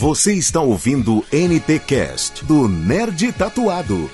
Você está ouvindo NT Cast do Nerd Tatuado.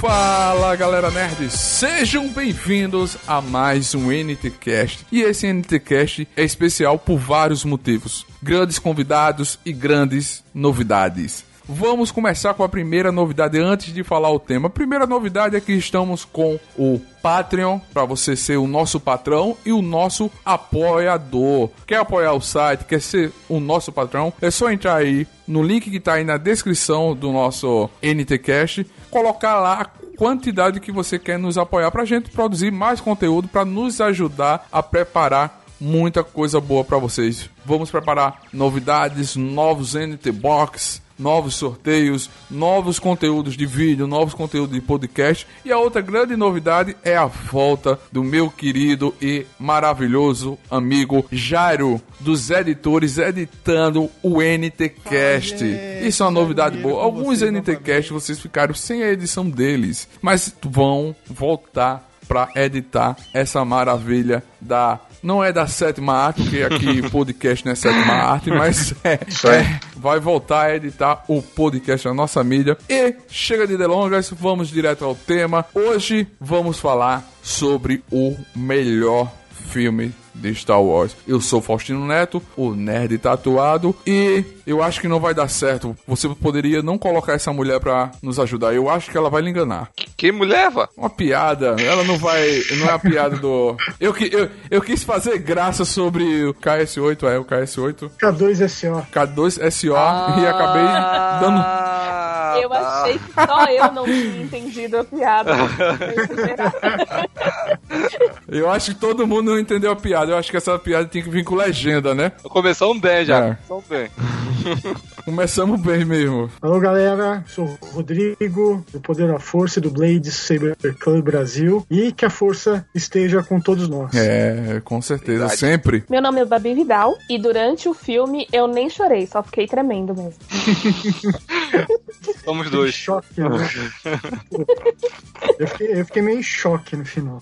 Fala galera nerd, sejam bem-vindos a mais um NTCast. E esse NTCast é especial por vários motivos: grandes convidados e grandes novidades. Vamos começar com a primeira novidade antes de falar o tema. A primeira novidade é que estamos com o Patreon, para você ser o nosso patrão e o nosso apoiador. Quer apoiar o site, quer ser o nosso patrão? É só entrar aí no link que está aí na descrição do nosso NTCast, colocar lá a quantidade que você quer nos apoiar para a gente produzir mais conteúdo para nos ajudar a preparar muita coisa boa para vocês. Vamos preparar novidades, novos NT Box, novos sorteios, novos conteúdos de vídeo, novos conteúdos de podcast. E a outra grande novidade é a volta do meu querido e maravilhoso amigo Jairo, dos editores, editando o NTCast. Isso é uma novidade boa. Alguns NTCast vocês ficaram sem a edição deles, mas vão voltar para editar essa maravilha da não é da sétima arte, porque aqui podcast não é sétima arte, mas é, é, vai voltar a editar o podcast na nossa mídia. E chega de delongas, vamos direto ao tema. Hoje vamos falar sobre o melhor filme de Star Wars. Eu sou Faustino Neto, o nerd tatuado, e eu acho que não vai dar certo. Você poderia não colocar essa mulher pra nos ajudar. Eu acho que ela vai lhe enganar. Que mulher, vá? Uma piada. Ela não vai. Não é a piada do. Eu, eu, eu quis fazer graça sobre o KS8, é o KS8. K2SO. K2SO ah, e acabei dando. Eu achei que só eu não tinha entendido a piada. eu acho que todo mundo não entendeu a piada. Eu acho que essa piada tem que vir com legenda, né? Começamos bem já. É. Começamos bem. Começamos bem mesmo. Alô, galera. Sou o Rodrigo, do Poder da Força, do Blade Saber Club Brasil. E que a força esteja com todos nós. É, com certeza. Verdade. Sempre. Meu nome é Babi Vidal. E durante o filme eu nem chorei, só fiquei tremendo mesmo. Somos dois. Choque, né? eu, fiquei, eu fiquei meio em choque no final.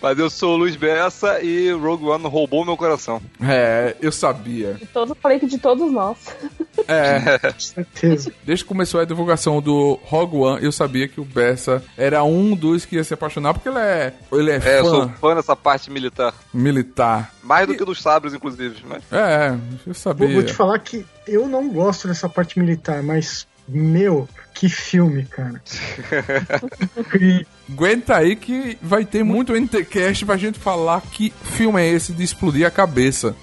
Mas eu sou o Luiz Bessa e Rogue One roubou meu coração. É, eu sabia. De todo, falei que de todos nós. É, certeza. Desde que começou a divulgação do Rogue One, eu sabia que o Bessa era um dos que ia se apaixonar, porque ele é, ele é, é fã. eu sou fã dessa parte militar. Militar. Mais do e... que dos sabres, inclusive. Mas... É, eu sabia. Vou, vou te falar que eu não gosto dessa parte militar, mas meu, que filme, cara. Aguenta aí que vai ter muito NTCast pra gente falar que filme é esse de explodir a cabeça.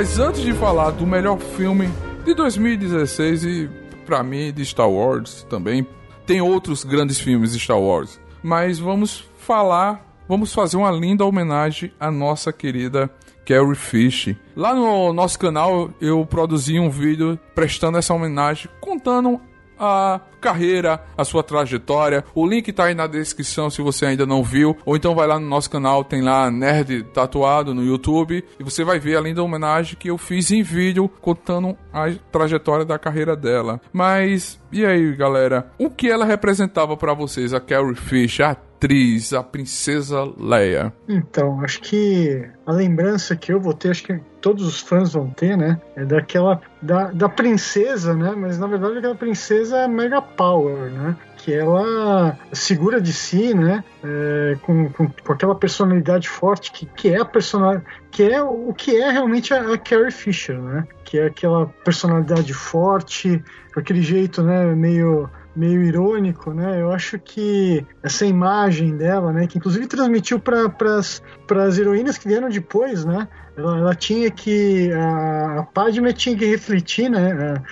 Mas antes de falar do melhor filme de 2016 e para mim de Star Wars também, tem outros grandes filmes de Star Wars. Mas vamos falar, vamos fazer uma linda homenagem à nossa querida Carrie Fish. Lá no nosso canal eu produzi um vídeo prestando essa homenagem, contando a carreira, a sua trajetória. O link tá aí na descrição se você ainda não viu. Ou então vai lá no nosso canal, tem lá Nerd Tatuado no YouTube. E você vai ver a linda homenagem que eu fiz em vídeo contando a trajetória da carreira dela. Mas, e aí galera? O que ela representava para vocês, a Carrie Fish, a atriz, a princesa Leia? Então, acho que a lembrança que eu vou ter, acho que todos os fãs vão ter, né? É daquela. da, da princesa, né? Mas na verdade aquela princesa Mega Power, né? Que ela segura de si, né? É, com, com, com, aquela personalidade forte que, que é a personalidade. que é o que é realmente a, a Carrie Fisher, né? Que é aquela personalidade forte, aquele jeito, né? Meio meio irônico, né? Eu acho que essa imagem dela, né, que inclusive transmitiu para as heroínas que vieram depois, né? Ela, ela tinha que a, a Padme tinha que refletir, né? a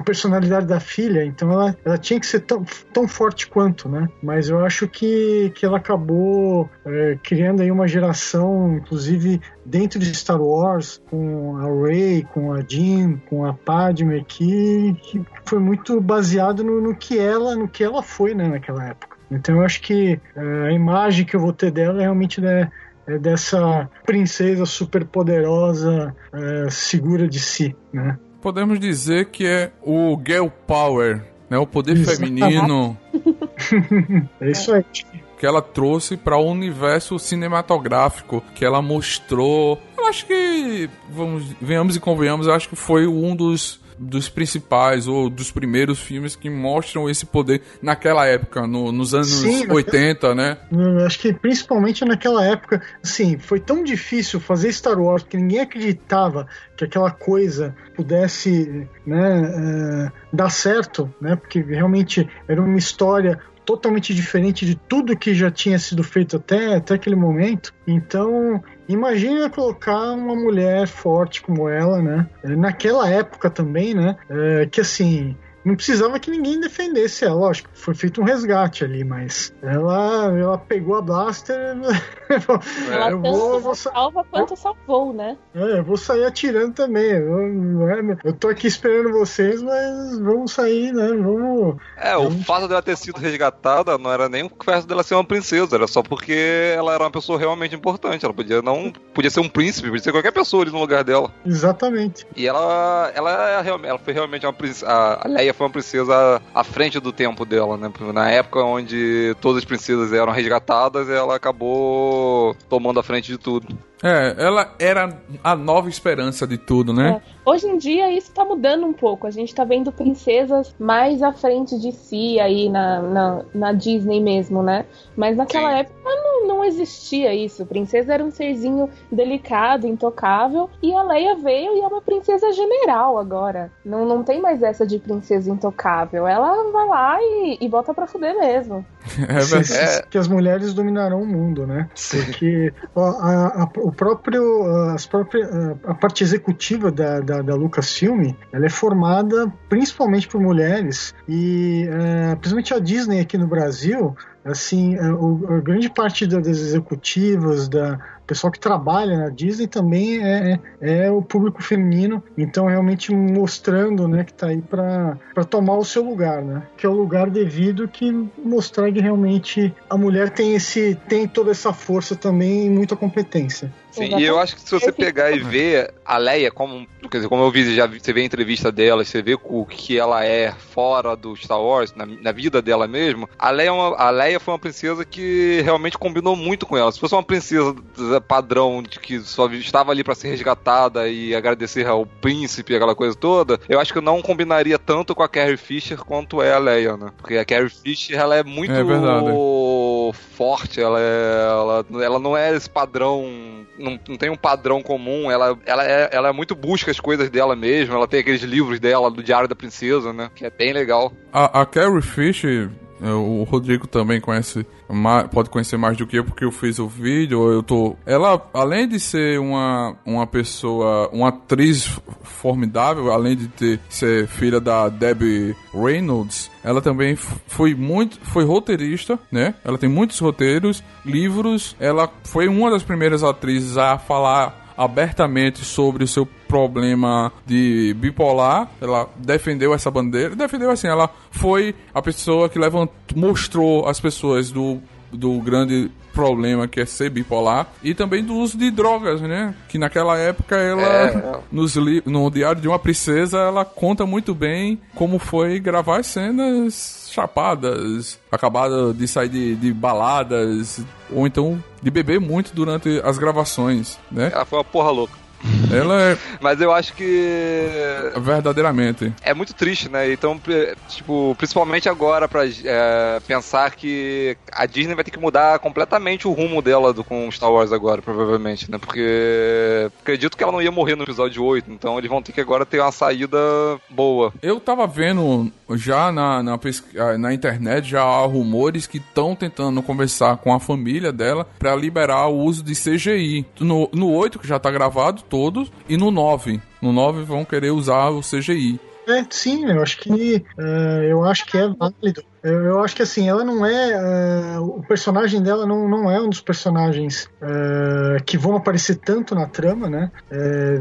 personalidade da filha, então ela, ela tinha que ser tão, tão forte quanto, né? Mas eu acho que, que ela acabou é, criando aí uma geração, inclusive dentro de Star Wars, com a Rey, com a Jean, com a Padme, que, que foi muito baseado no, no, que ela, no que ela foi, né, naquela época. Então eu acho que é, a imagem que eu vou ter dela é realmente né, é dessa princesa super poderosa, é, segura de si, né? Podemos dizer que é o girl power, né? O poder isso. feminino. é isso aí. Que ela trouxe para o universo cinematográfico, que ela mostrou. Eu acho que, vamos, venhamos e convenhamos, eu acho que foi um dos dos principais ou dos primeiros filmes que mostram esse poder naquela época, no, nos anos Sim, 80, né? Acho que principalmente naquela época, assim, foi tão difícil fazer Star Wars que ninguém acreditava que aquela coisa pudesse né, uh, dar certo, né? Porque realmente era uma história totalmente diferente de tudo que já tinha sido feito até, até aquele momento. Então, imagina colocar uma mulher forte como ela, né? Naquela época também, né? É, que assim, não precisava que ninguém defendesse ela, lógico, foi feito um resgate ali, mas ela, ela pegou a blaster. ela eu vou, vou salva quanto salvou, né? É, eu vou sair atirando também. Eu, é, eu tô aqui esperando vocês, mas vamos sair, né? Vamos. É, vamos... o fato dela ter sido resgatada não era nem o fato dela ser uma princesa, era só porque ela era uma pessoa realmente importante. Ela podia não. Podia ser um príncipe, podia ser qualquer pessoa ali no lugar dela. Exatamente. E ela. Ela, é ela foi realmente uma princesa. A Leia foi uma princesa à frente do tempo dela, né? Na época onde todas as princesas eram resgatadas, ela acabou tomando a frente de tudo. É, ela era a nova esperança de tudo, né? É. Hoje em dia isso tá mudando um pouco. A gente tá vendo princesas mais à frente de si aí na, na, na Disney mesmo, né? Mas naquela Sim. época não, não existia isso. Princesa era um serzinho delicado, intocável. E a Leia veio e é uma princesa general agora. Não, não tem mais essa de princesa intocável. Ela vai lá e, e bota pra fuder mesmo. É verdade. É. Que as mulheres dominarão o mundo, né? Porque ó, a, a, o próprio, as próprias, a parte executiva da, da, da Lucasfilm, ela é formada principalmente por mulheres e é, principalmente a Disney aqui no Brasil, assim, a, é, a grande parte das executivas, da pessoal que trabalha na Disney também é, é, é o público feminino, então realmente mostrando, né, que está aí para tomar o seu lugar, né? Que é o lugar devido que mostrar que realmente a mulher tem esse tem toda essa força também e muita competência. Sim, e eu acho que se você pegar e ver a Leia, como, quer dizer, como eu vi, já você vê a entrevista dela, você vê o que ela é fora do Star Wars, na, na vida dela mesmo, a Leia, é uma, a Leia foi uma princesa que realmente combinou muito com ela. Se fosse uma princesa padrão de que só estava ali para ser resgatada e agradecer ao príncipe, aquela coisa toda, eu acho que não combinaria tanto com a Carrie Fisher quanto é a Leia, né? Porque a Carrie Fisher, ela é muito é forte, ela, é, ela, ela não é esse padrão não, não tem um padrão comum, ela, ela, é, ela é muito busca as coisas dela mesma, ela tem aqueles livros dela do Diário da Princesa, né? Que é bem legal. A, a Carrie Fisher, o Rodrigo também conhece, pode conhecer mais do que eu, porque eu fiz o vídeo. Eu tô. Ela, além de ser uma, uma pessoa, uma atriz formidável, além de ter ser filha da Debbie Reynolds, ela também foi muito, foi roteirista, né? Ela tem muitos roteiros, livros. Ela foi uma das primeiras atrizes a falar abertamente sobre o seu problema de bipolar. Ela defendeu essa bandeira. Defendeu assim, ela foi a pessoa que levantou, mostrou às pessoas do, do grande problema que é ser bipolar e também do uso de drogas, né? Que naquela época ela é. nos no Diário de uma Princesa ela conta muito bem como foi gravar as cenas chapadas, acabada de sair de, de baladas ou então de beber muito durante as gravações, né? Ela foi uma porra louca. Ela é. Mas eu acho que. Verdadeiramente. É muito triste, né? Então, tipo, principalmente agora, pra é, pensar que a Disney vai ter que mudar completamente o rumo dela do, com Star Wars agora, provavelmente, né? Porque acredito que ela não ia morrer no episódio 8, então eles vão ter que agora ter uma saída boa. Eu tava vendo já na, na, ah, na internet, já há rumores que estão tentando conversar com a família dela para liberar o uso de CGI. No, no 8, que já tá gravado, todos, e no 9. No 9 vão querer usar o CGI. É, sim, eu acho que uh, eu acho que é válido. Eu, eu, acho que assim, ela não é. Uh, o personagem dela não, não é um dos personagens uh, que vão aparecer tanto na trama, né?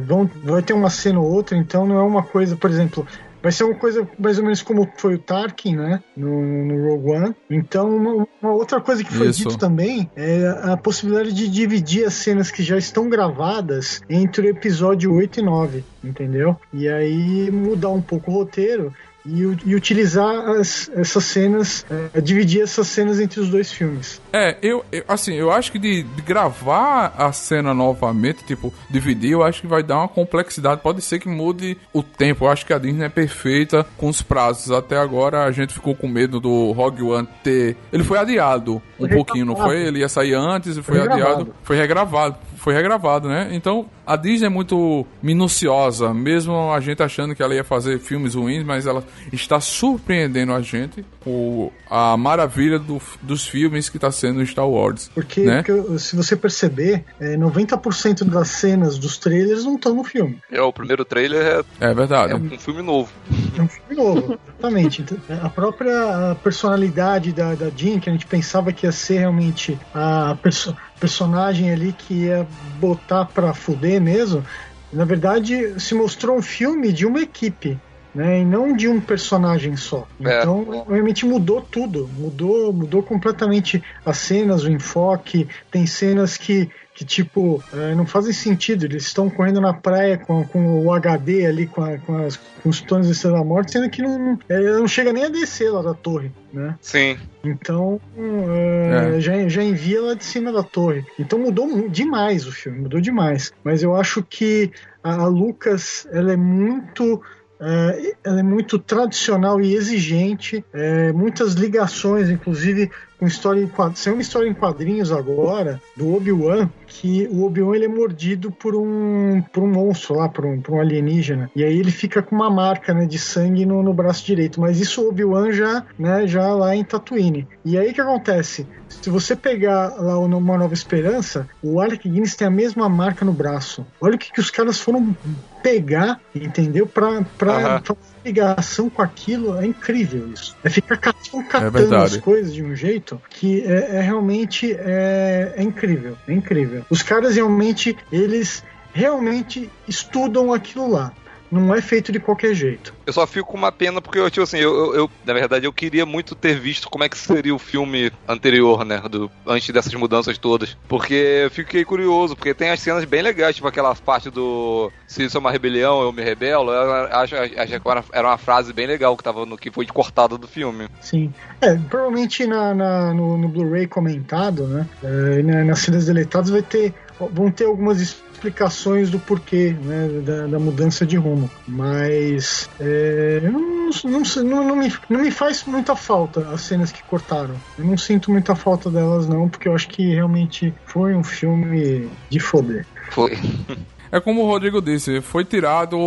vão, vai ter uma cena ou outra, então não é uma coisa, por exemplo, vai ser uma coisa mais ou menos como foi o Tarkin, né? No, no Rogue One. Então, uma, uma outra coisa que foi Isso. dito também é a possibilidade de dividir as cenas que já estão gravadas entre o episódio 8 e 9, entendeu? E aí mudar um pouco o roteiro e, e utilizar as, essas cenas, é, dividir essas cenas entre os dois filmes. É, eu, eu assim, eu acho que de, de, gravar a cena novamente, tipo, dividir, eu acho que vai dar uma complexidade. Pode ser que mude o tempo. Eu acho que a Disney é perfeita com os prazos. Até agora a gente ficou com medo do Rogue One ter. Ele foi adiado um foi pouquinho, não foi? Ele ia sair antes e foi, foi adiado. Foi regravado foi regravado, né? Então a Disney é muito minuciosa, mesmo a gente achando que ela ia fazer filmes ruins, mas ela está surpreendendo a gente com a maravilha do, dos filmes que está sendo Star Wars. Porque, né? porque se você perceber, é, 90% das cenas dos trailers não estão no filme. É, o primeiro trailer é, é verdade. É um filme novo. É um filme novo, exatamente. Então, a própria personalidade da, da Jean, que a gente pensava que ia ser realmente a pessoa personagem ali que ia botar pra fuder mesmo, na verdade se mostrou um filme de uma equipe. Né, e não de um personagem só. É. Então, realmente mudou tudo. Mudou, mudou completamente as cenas, o enfoque. Tem cenas que que, tipo, é, não fazem sentido. Eles estão correndo na praia com, com o HD ali, com, a, com, as, com os tons de Estrela da Morte, sendo que não, é, não chega nem a descer lá da torre, né? Sim. Então, é, é. Já, já envia lá de cima da torre. Então mudou demais o filme, mudou demais. Mas eu acho que a, a Lucas, ela é muito é, ela é muito tradicional e exigente, é, muitas ligações, inclusive com história em quadrinhos. Saiu uma história em quadrinhos agora do Obi-Wan, que o Obi-Wan ele é mordido por um, por um monstro lá, por um, por um alienígena. E aí ele fica com uma marca né, de sangue no, no braço direito. Mas isso o Obi-Wan já, né, já lá em Tatooine. E aí o que acontece? Se você pegar lá o Uma Nova Esperança, o Alec Guinness tem a mesma marca no braço. Olha o que, que os caras foram pegar, entendeu? Pra, pra, pra ligação com aquilo é incrível isso. É ficar catando, é as coisas de um jeito que é, é realmente é, é incrível. É incrível. Os caras realmente, eles realmente estudam aquilo lá não é feito de qualquer jeito. Eu só fico com uma pena porque eu, tipo assim, eu, eu, na verdade, eu queria muito ter visto como é que seria o filme anterior, né? Do, antes dessas mudanças todas. Porque eu fiquei curioso, porque tem as cenas bem legais, tipo aquela parte do Se isso é uma rebelião, eu me rebelo. Eu acho, acho que era uma frase bem legal que tava no que foi cortada do filme. Sim. É, provavelmente na, na no, no Blu-ray comentado, né? É, nas cenas deletadas vai ter. Vão ter algumas explicações do porquê né, da, da, mudança de rumo. Mas é, não, não, não, me, não me faz muita falta as cenas que cortaram. Eu não sinto muita falta delas, não, porque eu acho que realmente foi um filme de foder. Foi. É como o Rodrigo disse, foi tirado,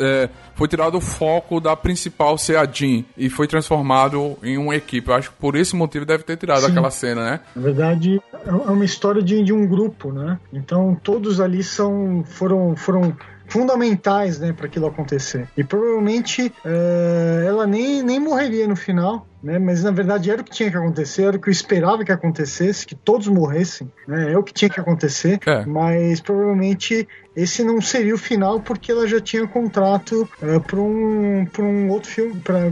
é, foi tirado o foco da principal ser a Jean e foi transformado em uma equipe. Eu acho que por esse motivo deve ter tirado Sim. aquela cena, né? Na verdade, é uma história de, de um grupo, né? Então todos ali são foram foram fundamentais né, para aquilo acontecer. E provavelmente é, ela nem, nem morreria no final, né, mas na verdade era o que tinha que acontecer, era o que eu esperava que acontecesse, que todos morressem, né, é o que tinha que acontecer, é. mas provavelmente esse não seria o final porque ela já tinha contrato é, para um, um outro filme, pra,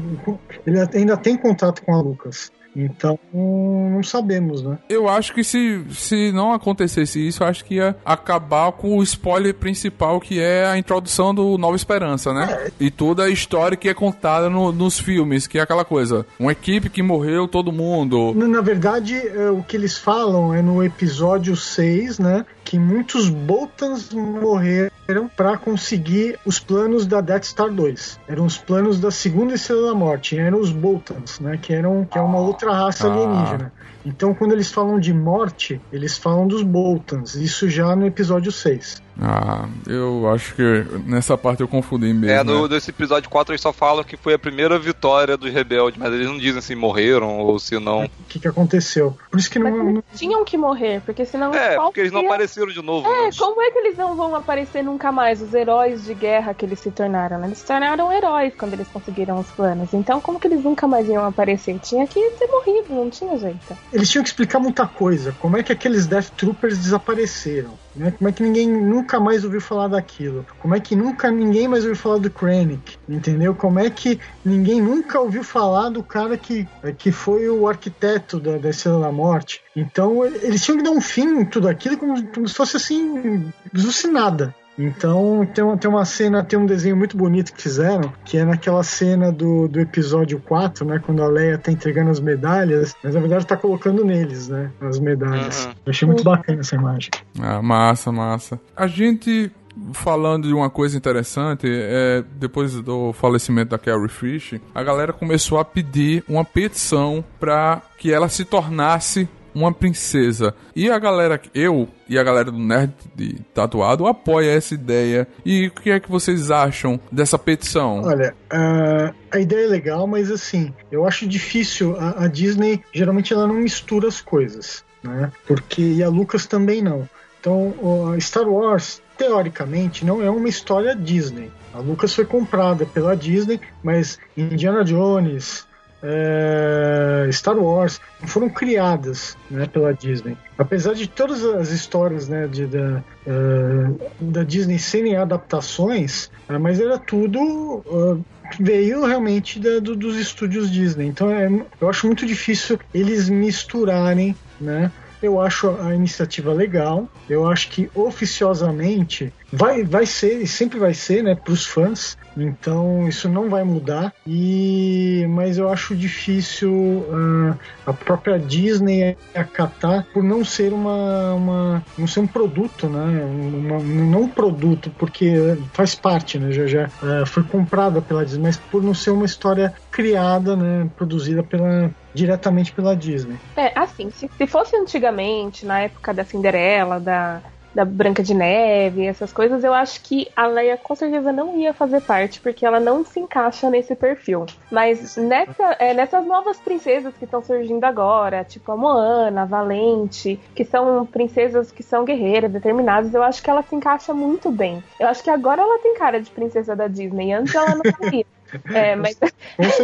ele ainda tem contrato com a Lucas. Então, não sabemos, né? Eu acho que se, se não acontecesse isso, eu acho que ia acabar com o spoiler principal, que é a introdução do Nova Esperança, né? É. E toda a história que é contada no, nos filmes, que é aquela coisa. Uma equipe que morreu, todo mundo. Na verdade, é, o que eles falam é no episódio 6, né? Que muitos Boltans morreram para conseguir os planos da Death Star 2. Eram os planos da segunda estrela da morte. Eram os Boltans, né? Que eram que é uma outra raça ah. alienígena. Então, quando eles falam de morte, eles falam dos Boltans. Isso já no episódio 6. Ah, eu acho que nessa parte eu confundi mesmo. É, no, né? nesse episódio 4 eles só falam que foi a primeira vitória dos rebeldes, mas eles não dizem se morreram ou se não. O que, que aconteceu? Por isso que Mas não. tinham que morrer, porque senão. É, porque eles não é- apareceram de novo. É, né? como é que eles não vão aparecer nunca mais, os heróis de guerra que eles se tornaram? né? Eles se tornaram heróis quando eles conseguiram os planos. Então, como que eles nunca mais iam aparecer? Tinha que ter morrido, não tinha jeito. Eles tinham que explicar muita coisa. Como é que aqueles Death Troopers desapareceram? Né? Como é que ninguém nunca mais ouviu falar daquilo? Como é que nunca ninguém mais ouviu falar do Krennic? Entendeu? Como é que ninguém nunca ouviu falar do cara que, que foi o arquiteto da, da Estrela da Morte? Então eles tinham que dar um fim em tudo aquilo como, como se fosse assim, do nada. Então tem uma, tem uma cena, tem um desenho muito bonito que fizeram, que é naquela cena do, do episódio 4, né? Quando a Leia tá entregando as medalhas, mas na verdade tá colocando neles, né? As medalhas. Uhum. Eu achei muito bacana essa imagem. Ah, massa, massa. A gente, falando de uma coisa interessante, é, depois do falecimento da Carrie Fish, a galera começou a pedir uma petição para que ela se tornasse uma princesa. E a galera, eu e a galera do Nerd de Tatuado apoia essa ideia. E o que é que vocês acham dessa petição? Olha, a- a ideia é legal, mas assim, eu acho difícil. A, a Disney geralmente ela não mistura as coisas, né? Porque e a Lucas também não. Então, Star Wars teoricamente não é uma história Disney. A Lucas foi comprada pela Disney, mas Indiana Jones, é, Star Wars foram criadas né, pela Disney. Apesar de todas as histórias né, de, da, eh, da Disney serem adaptações, eh, mas era tudo eh, veio realmente da- do- dos estúdios Disney. Então é, eu acho muito difícil eles misturarem, né? Eu acho a iniciativa legal. Eu acho que oficiosamente vai, vai ser e sempre vai ser, né, para os fãs. Então isso não vai mudar. E mas eu acho difícil ah, a própria Disney acatar por não ser uma, uma não ser um produto, né? Uma- não um produto porque faz parte, né? Já, já ah, foi comprada pela Disney, mas por não ser uma história criada, né? Produzida pela diretamente pela Disney. É, assim, se, se fosse antigamente, na época da Cinderela, da, da Branca de Neve, essas coisas, eu acho que a Leia com certeza não ia fazer parte, porque ela não se encaixa nesse perfil. Mas nessa, é, nessas novas princesas que estão surgindo agora, tipo a Moana, a Valente, que são princesas que são guerreiras, determinadas, eu acho que ela se encaixa muito bem. Eu acho que agora ela tem cara de princesa da Disney, antes ela não tinha. É, mas.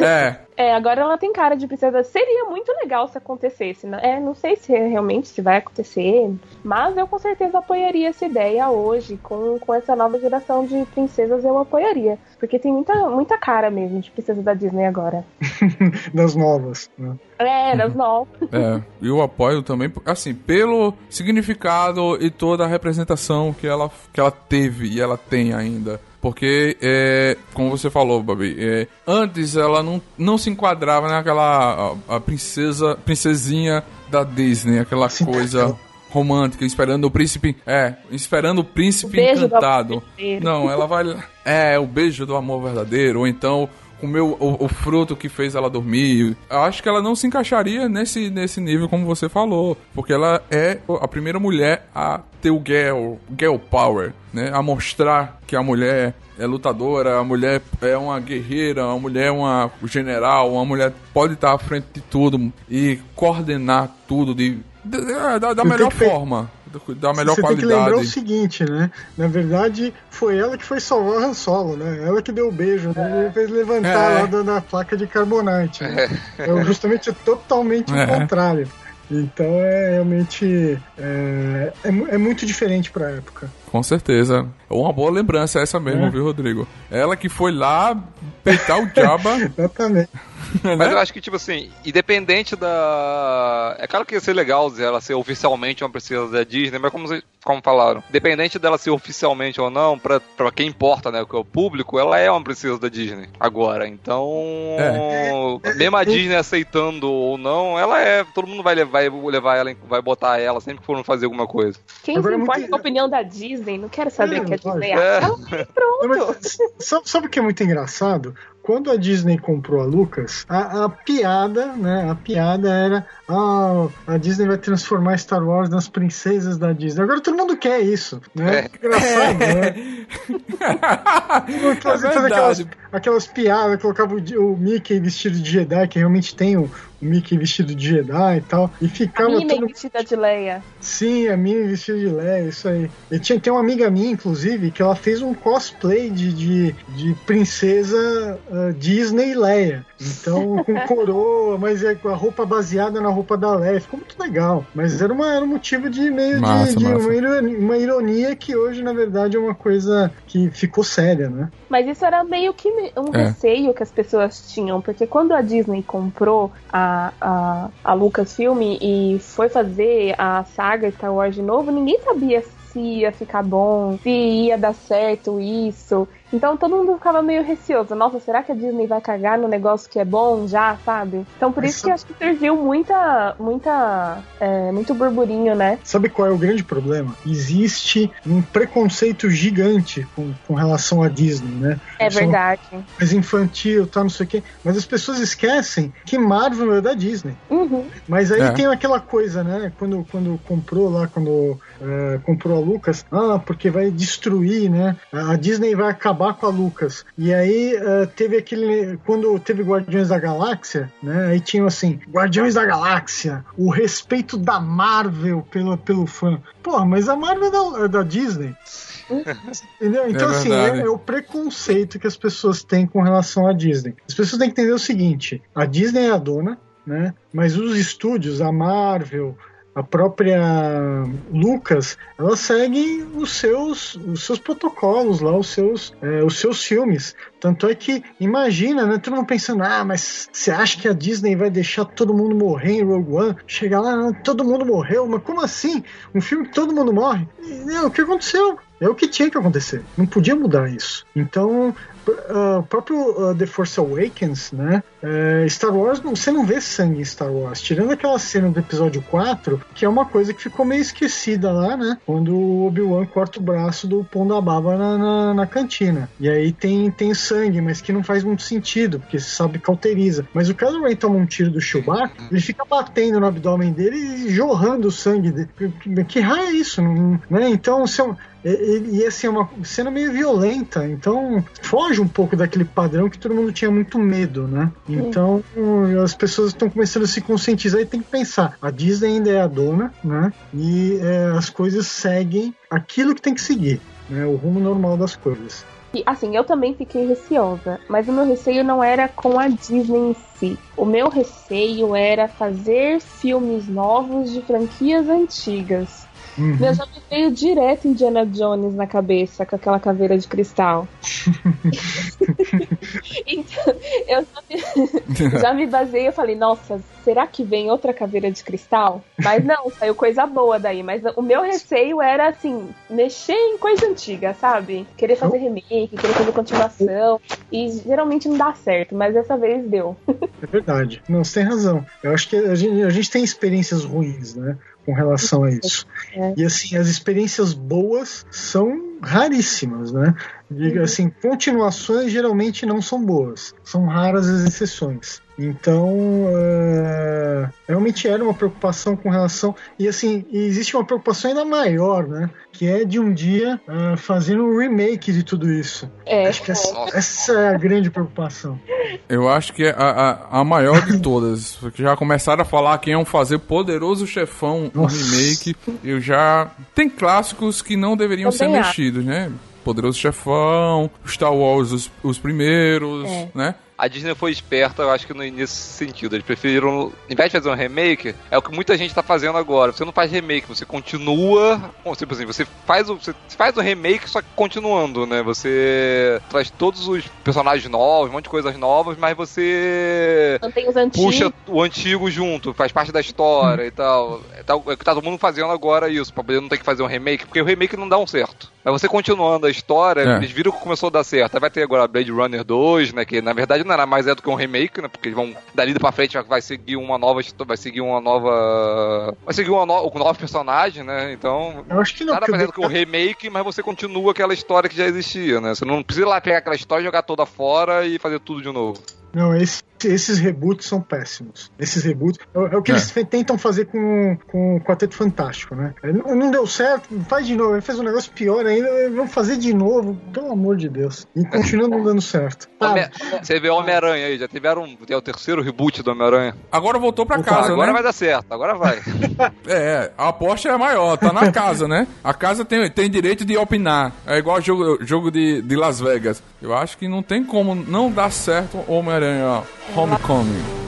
É, é, agora ela tem cara de princesa. Seria muito legal se acontecesse. né? É, não sei se realmente se vai acontecer, mas eu com certeza apoiaria essa ideia hoje, com, com essa nova geração de princesas eu apoiaria. Porque tem muita, muita cara mesmo de princesa da Disney agora. das novas. Né? É, das novas. É, eu apoio também, assim, pelo significado e toda a representação que ela, que ela teve e ela tem ainda. Porque, é, como você falou, Babi, é, antes ela não, não se enquadrava naquela a, a princesa, princesinha da Disney, aquela Sim, coisa romântica, esperando o príncipe, é, esperando o príncipe O encantado. Não, ela vai, é, o beijo do amor verdadeiro, ou então comeu o, o fruto que fez ela dormir. Eu acho que ela não se encaixaria nesse, nesse nível como você falou, porque ela é a primeira mulher a ter o girl, girl power, né? A mostrar que a mulher é lutadora, a mulher é uma guerreira, a mulher é uma general, uma mulher pode estar à frente de tudo e coordenar tudo de, de- da, da Eu melhor forma, da melhor Você tem que lembrar o qualidade. seguinte, né? Na verdade, foi ela que foi salvar o Han Solo, né? Ela que deu o beijo, né? E fez levantar É. lá da, da placa de carbonite. Né? É justamente totalmente É. o contrário. Então é realmente é, é, é muito diferente pra época. Com certeza. Uma boa lembrança essa mesmo, É. viu, Rodrigo? Ela que foi lá peitar o Jabba, Exatamente. Mas né? eu acho que, tipo assim, independente da. É claro que ia ser legal ela ser oficialmente uma princesa da Disney, mas como, vocês- como falaram, independente dela ser oficialmente ou não, pra, pra quem importa, né, que é o público, ela é uma princesa da Disney agora. Então, É. mesmo a Disney aceitando ou não, ela é. Todo mundo vai levar, vai levar ela, vai botar ela sempre que for fazer alguma coisa. Quem Agora se é importa muito- com a opinião da Disney? Não quero saber É, o que a Disney acha. É. Não, Pronto. mas sabe, sabe o que é muito engraçado? Quando a Disney comprou a Lucas, a, a piada, né? A piada era ah, a Disney vai transformar Star Wars nas princesas da Disney. Agora todo mundo quer isso, né? É. Engraçado, né? Fazer, fazer aquelas, aquelas piadas, colocava o, o Mickey vestido de Jedi, que realmente tem o Mickey vestido de Jedi e tal, e A ficava Minnie todo vestida de Leia. Sim, a Minnie vestida de Leia, isso aí. E tinha, tem uma amiga minha, inclusive, que ela fez um cosplay de, de, de princesa ah, Disney Leia. Então, com coroa, mas é com a roupa baseada na roupa da Leia. Ficou muito legal. Mas era, uma, era um motivo de meio Massa, de, de massa. Uma, ironia, uma ironia que hoje, na verdade, é uma coisa que ficou séria, né? Mas isso era meio que um É. receio que as pessoas tinham, porque quando a Disney comprou a, a, a Lucasfilm e foi fazer a saga Star Wars de novo, ninguém sabia se ia ficar bom, se ia dar certo isso. Então todo mundo ficava meio receoso. Nossa, será que a Disney vai cagar no negócio que é bom já, sabe? Então por isso Isso- que acho que serviu muita, muita, é, muito burburinho, né? Sabe qual é o grande problema? Existe um preconceito gigante com, com relação à Disney, né? É São- verdade. mais infantil, tá, não sei o quê. Mas as pessoas esquecem que Marvel é da Disney. Uhum. Mas aí É. tem aquela coisa, né? Quando, quando comprou lá, quando eh, comprou a Lucas, ah, porque vai destruir, né? A Disney vai acabar com a Lucas. E aí eh, teve aquele. Quando teve Guardiões da Galáxia, né? Aí tinha assim: Guardiões da Galáxia, o respeito da Marvel pelo, pelo fã. Pô, mas a Marvel é da, é da Disney. Entendeu? Então, assim, verdade. é, é o preconceito que as pessoas têm com relação à Disney. As pessoas têm que entender o seguinte: a Disney é a dona, né? Mas os estúdios, a Marvel, a própria Lucas, elas seguem os seus, os seus protocolos lá, os seus, é, os seus filmes. Tanto é que, imagina, né? Todo mundo pensando, ah, mas você acha que a Disney vai deixar todo mundo morrer em Rogue One? Chegar lá, não, todo mundo morreu, mas como assim? Um filme que todo mundo morre? É, o que aconteceu? É o que tinha que acontecer. Não podia mudar isso. Então, ah, o próprio ah, The Force Awakens, né? eh, Star Wars, não- você não vê sangue em Star Wars. Tirando aquela cena do episódio 4, que é uma coisa que ficou meio esquecida lá, né? Quando o Obi-Wan corta o braço do da Baba na, na, na cantina. E aí tem, tem sangue, mas que não faz muito sentido, porque você sabe que cauteriza. Mas o Kylo Ren toma um tiro do Chewbacca, ele fica batendo no abdômen dele e jorrando sangue dele. Que, que raio é isso? Não- né? Então, se é um- e, e- assim, é uma cena meio violenta, então foge um pouco daquele padrão que todo mundo tinha muito medo, né? Então as pessoas estão começando a se conscientizar e tem que pensar: a Disney ainda é a dona, né? E é, as coisas seguem aquilo que tem que seguir, né? O rumo normal das coisas. E assim, eu também fiquei receosa, mas o meu receio não era com a Disney em si. O meu receio era fazer filmes novos de franquias antigas. Uhum. Meu já me veio direto Indiana Jones na cabeça com aquela caveira de cristal. então, eu já me, já me baseei, eu falei, nossa, será que vem outra caveira de cristal? Mas não, saiu coisa boa daí. Mas o meu receio era, assim, mexer em coisa antiga, sabe? Querer fazer remake, querer fazer continuação. E geralmente não dá certo, mas dessa vez deu. É verdade. Não, você tem razão. Eu acho que a gente, a gente tem experiências ruins, né? Com relação a isso. É. E assim, as experiências boas são raríssimas, né? Diga assim, continuações geralmente não são boas. São raras as exceções. Então, é, realmente era uma preocupação com relação. E assim, existe uma preocupação ainda maior, né? Que é de um dia é, fazer um remake de tudo isso. É, Acho que essa, essa é a grande preocupação. Eu acho que é a, a, a maior de todas. Porque já começaram a falar que iam fazer Poderoso Chefão um remake. Eu já. Tem clássicos que não deveriam Também ser mexidos, né? Poderoso Chefão, Star Wars, os, os primeiros, É. né? A Disney foi esperta, eu acho que no- nesse sentido. Eles preferiram, em vez de fazer um remake, é o que muita gente tá fazendo agora. Você não faz remake, você continua. bom, Tipo assim, você faz o, você faz o remake, só que continuando, né? Você traz todos os personagens novos, um monte de coisas novas, mas você mantém os antigos. puxa o antigo junto, faz parte da história e tal. É tal- é o que tá todo mundo fazendo agora isso, pra poder não ter que fazer um remake, porque o remake não dá um certo. Mas você continuando a história, É. eles viram que começou a dar certo. Aí vai ter agora Blade Runner 2, né? Que na verdade não era mais é do que um remake, né? Porque eles vão dali pra frente vai- seguir uma nova vai seguir uma nova vai seguir uma no... um novo personagem, né? Então Eu acho que não, Nada mais é do que um remake, mas você continua aquela história que já existia, né? Você não precisa ir lá pegar aquela história, jogar toda fora e fazer tudo de novo. Não, esse- esses reboots são péssimos. Esses reboots. É, é o que É. eles tentam fazer com, com o Quarteto Fantástico, né? É, Não, não deu certo, faz de novo. Ele fez um negócio pior ainda, vamos fazer de novo, pelo amor de Deus. E continua não dando certo. Homem- Você vê Homem-Aranha aí, já tiveram tem o terceiro reboot do Homem-Aranha. Agora voltou pra Opa, casa, Agora né? vai dar certo, agora vai. É, a aposta é maior, tá na casa, né? A casa tem, tem direito de opinar. É igual jogo, jogo de, de Las Vegas. Eu acho que não tem como não dar certo o Homem-Aranha Homecoming.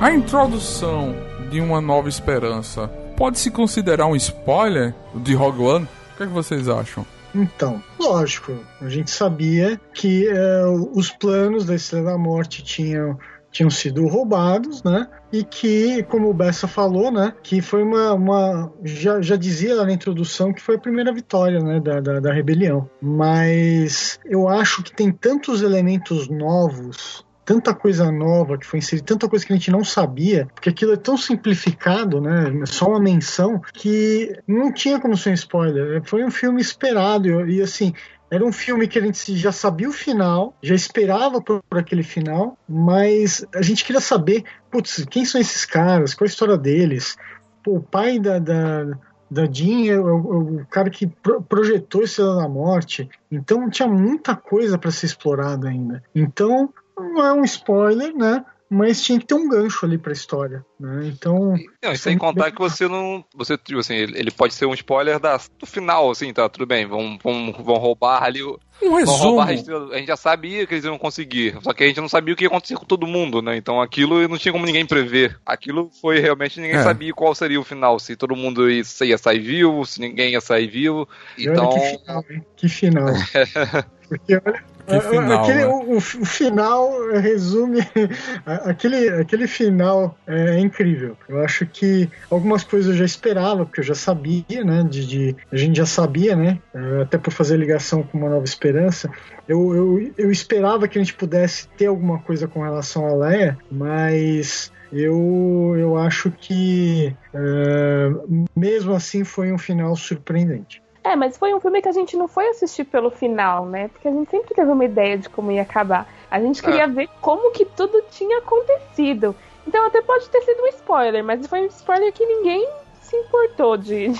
A introdução de uma nova esperança pode se considerar um spoiler de Rogue One? O que, é que vocês acham? Então, lógico, a gente sabia que é, os planos da Estrela da Morte tinham, tinham sido roubados, né? E que, como o Bessa falou, né? Que foi uma. uma já, já dizia na introdução que foi a primeira vitória né, da, da, da rebelião. Mas eu acho que tem tantos elementos novos tanta coisa nova que foi inserida, tanta coisa que a gente não sabia, porque aquilo é tão simplificado, né? Só uma menção, que não tinha como ser um spoiler. Foi um filme esperado, e assim. Era um filme que a gente já sabia o final, já esperava por, por aquele final, mas a gente queria saber, putz, quem são esses caras, qual a história deles? Pô, o pai da, da, da Jean é o, o cara que pro, projetou Estrela da Morte, então tinha muita coisa para ser explorada ainda. Então, não é um spoiler, né? Mas tinha que ter um gancho ali pra história, né? Então. Não, e sem contar que você não. Você, tipo assim, ele pode ser um spoiler da, do final, assim, tá? Tudo bem, vão, vão, vão roubar ali o. Um Vão resumo. roubar a estrela. A gente já sabia que eles iam conseguir. Só que a gente não sabia o que ia acontecer com todo mundo, né? Então aquilo não tinha como ninguém prever. Aquilo foi realmente ninguém É. sabia qual seria o final. Se todo mundo ia, ia sair vivo, se ninguém ia sair vivo. E Então. olha que final, hein? Que final. Porque olha. Que final, aquele, né? o, o final resume. aquele, aquele final é incrível. Eu acho que algumas coisas eu já esperava, porque eu já sabia, né? De, de- a gente já sabia, né? eh, Até por fazer ligação com uma nova esperança. Eu, eu, eu esperava que a gente pudesse ter alguma coisa com relação a Leia, mas eu, eu acho que eh, mesmo assim foi um final surpreendente. É, mas foi um filme que a gente não foi assistir pelo final, né? Porque a gente sempre teve uma ideia de como ia acabar. A gente queria ver como que tudo tinha acontecido. Então até pode ter sido um spoiler, mas foi um spoiler que ninguém se importou de,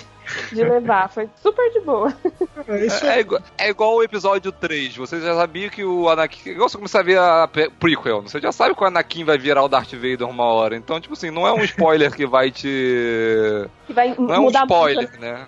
de levar. Foi super de boa. É, Isso É, é igual, é igual o episódio 3. Você já sabia que o Anakin. Igual você começar a ver a pre- prequel. Você já sabe que o Anakin vai virar o Darth Vader uma hora. Então, tipo assim, não é um spoiler que vai te. Que vai Não é um spoiler, né?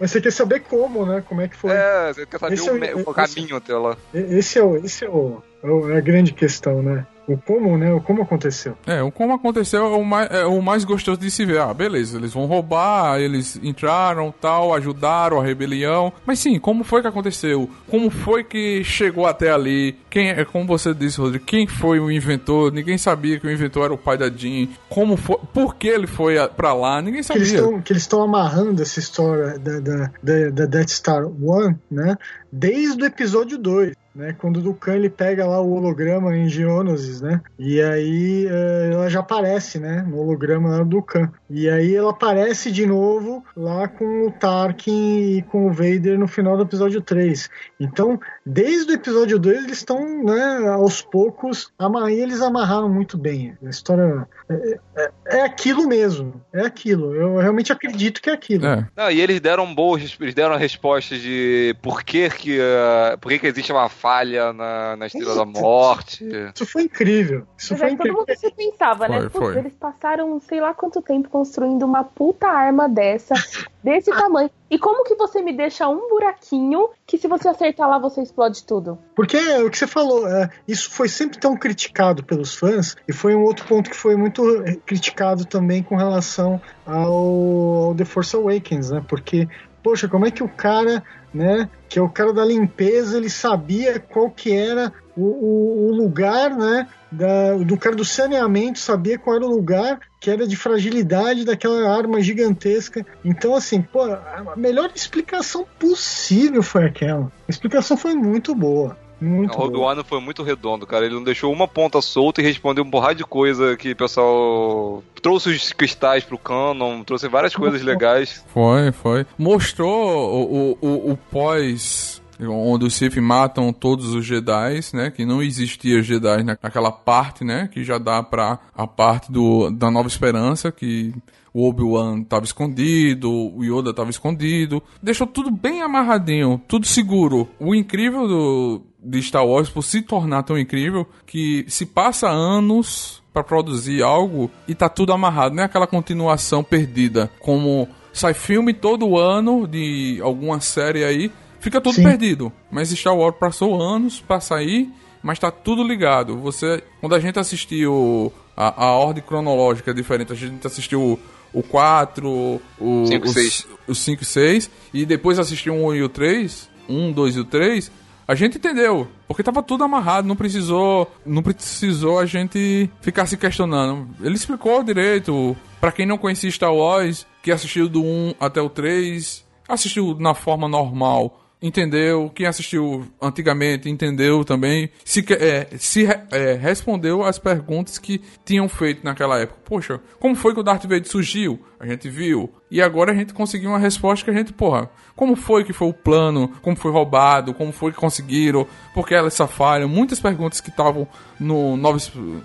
Mas você quer saber como, né? Como é que foi? É, você quer saber Esse o, é o- me- o esse- caminho até lá. Esse é, o, esse é, o, é o- é a grande questão, né? O como, né? O como aconteceu. É, o como aconteceu é o, mais, é o mais gostoso de se ver. Ah, beleza, eles vão roubar, eles entraram, tal, ajudaram a rebelião. Mas sim, como foi que aconteceu? Como foi que chegou até ali? Quem, é como você disse, Rodrigo, quem foi o inventor? Ninguém sabia que o inventor era o pai da Jean. Como foi? Por que ele foi a- pra lá? Ninguém sabia. que eles estão amarrando essa história da, da, da, da Death Star One, né? Desde o episódio 2. Né, quando o Dukan ele pega lá o holograma em Geonosis, né? E aí eh, ela já aparece, né? No holograma lá do Dukan. E aí ela aparece de novo lá com o Tarkin e com o Vader no final do episódio 3. Então, desde o episódio 2, eles estão, né, aos poucos, ama- e eles amarraram muito bem. A história é, é- é aquilo mesmo. É aquilo. Eu realmente acredito que é aquilo. É. Não, e eles deram boas, eles deram a resposta de por que que, uh, por que, que existe uma falha na, na Estrela da Morte. Isso foi incrível. Isso Mas foi todo incrível. mundo se pensava, né? Putz, foi. eles passaram sei lá quanto tempo construindo uma puta arma dessa, desse tamanho. E como que você me deixa um buraquinho que se você acertar lá você explode tudo? Porque é o que você falou, é, isso foi sempre tão criticado pelos fãs, e foi um outro ponto que foi muito eh, criticado também com relação ao, ao The Force Awakens, né? Porque poxa, como é que o cara, né, que é o cara da limpeza, ele sabia qual que era o, o, o lugar, né, da, do cara do saneamento, sabia qual era o lugar que era de fragilidade daquela arma gigantesca. Então, assim, pô, a melhor explicação possível foi aquela. A explicação foi muito boa. Muito o Rogue foi muito redondo, cara. Ele não deixou uma ponta solta e respondeu um porrada de coisa que o pessoal trouxe os cristais pro canon, trouxe várias coisas legais. Foi, foi. Mostrou o, o, o, o pós onde os Sith matam todos os Jedi, né? Que não existia Jedi naquela parte, né? Que já dá pra a parte do, da Nova Esperança, que o Obi-Wan estava escondido, o Yoda estava escondido. Deixou tudo bem amarradinho, tudo seguro. O incrível do, de Star Wars por se tornar tão incrível que se passa anos para produzir algo e tá tudo amarrado, não é aquela continuação perdida, como sai filme todo ano de alguma série aí, fica tudo Sim. perdido. Mas Star Wars passou anos para sair, mas tá tudo ligado. Você, quando a gente assistiu a, a ordem cronológica é diferente, a gente assistiu o 4, o 5 6. O 5 e 6, e depois assistiu o 1 e o 3, 1, 2 e o 3, a gente entendeu, porque tava tudo amarrado, não precisou, não precisou a gente ficar se questionando. Ele explicou direito, para quem não conhecia Star Wars, que assistiu do 1 até o 3, assistiu na forma normal entendeu. Quem assistiu antigamente entendeu também. Se, é, se é, respondeu as perguntas que tinham feito naquela época. Poxa, como foi que o Darth Vader surgiu? A gente viu. E agora a gente conseguiu uma resposta que a gente, porra, como foi que foi o plano? Como foi roubado? Como foi que conseguiram? Por que elas falham? Muitas perguntas que estavam no Nova,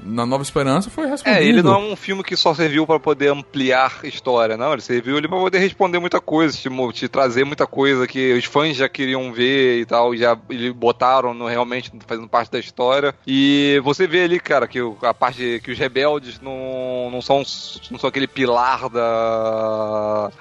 na Nova Esperança foi respondido. É, ele não é um filme que só serviu para poder ampliar história, não. Ele serviu ali para poder responder muita coisa, te, te, trazer muita coisa que os fãs já queriam ver e tal, já ele botaram no, realmente fazendo parte da história. E você vê ali, cara, que a parte que os rebeldes não, não são não são aquele pilar da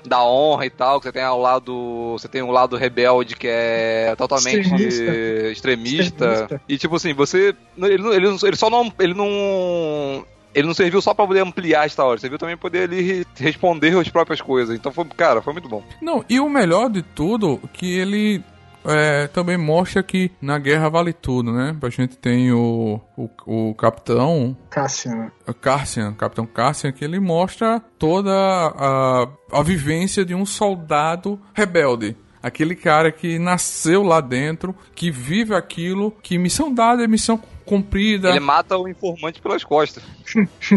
da honra e tal, que você tem ao lado você tem um lado rebelde que é totalmente extremista. extremista. extremista. E tipo assim, você. Ele, ele, ele só não. Ele não ele não serviu só para poder ampliar a história, serviu também para poder ali responder as próprias coisas. Então foi, cara, foi muito bom. Não, e o melhor de tudo que ele é, também mostra que na guerra vale tudo, né? A gente tem o, o, o capitão Cassian. Cassian, capitão Cassian, que ele mostra toda a, a vivência de um soldado rebelde Aquele cara que nasceu lá dentro, que vive aquilo, que missão dada é missão cumprida. Ele mata o informante pelas costas.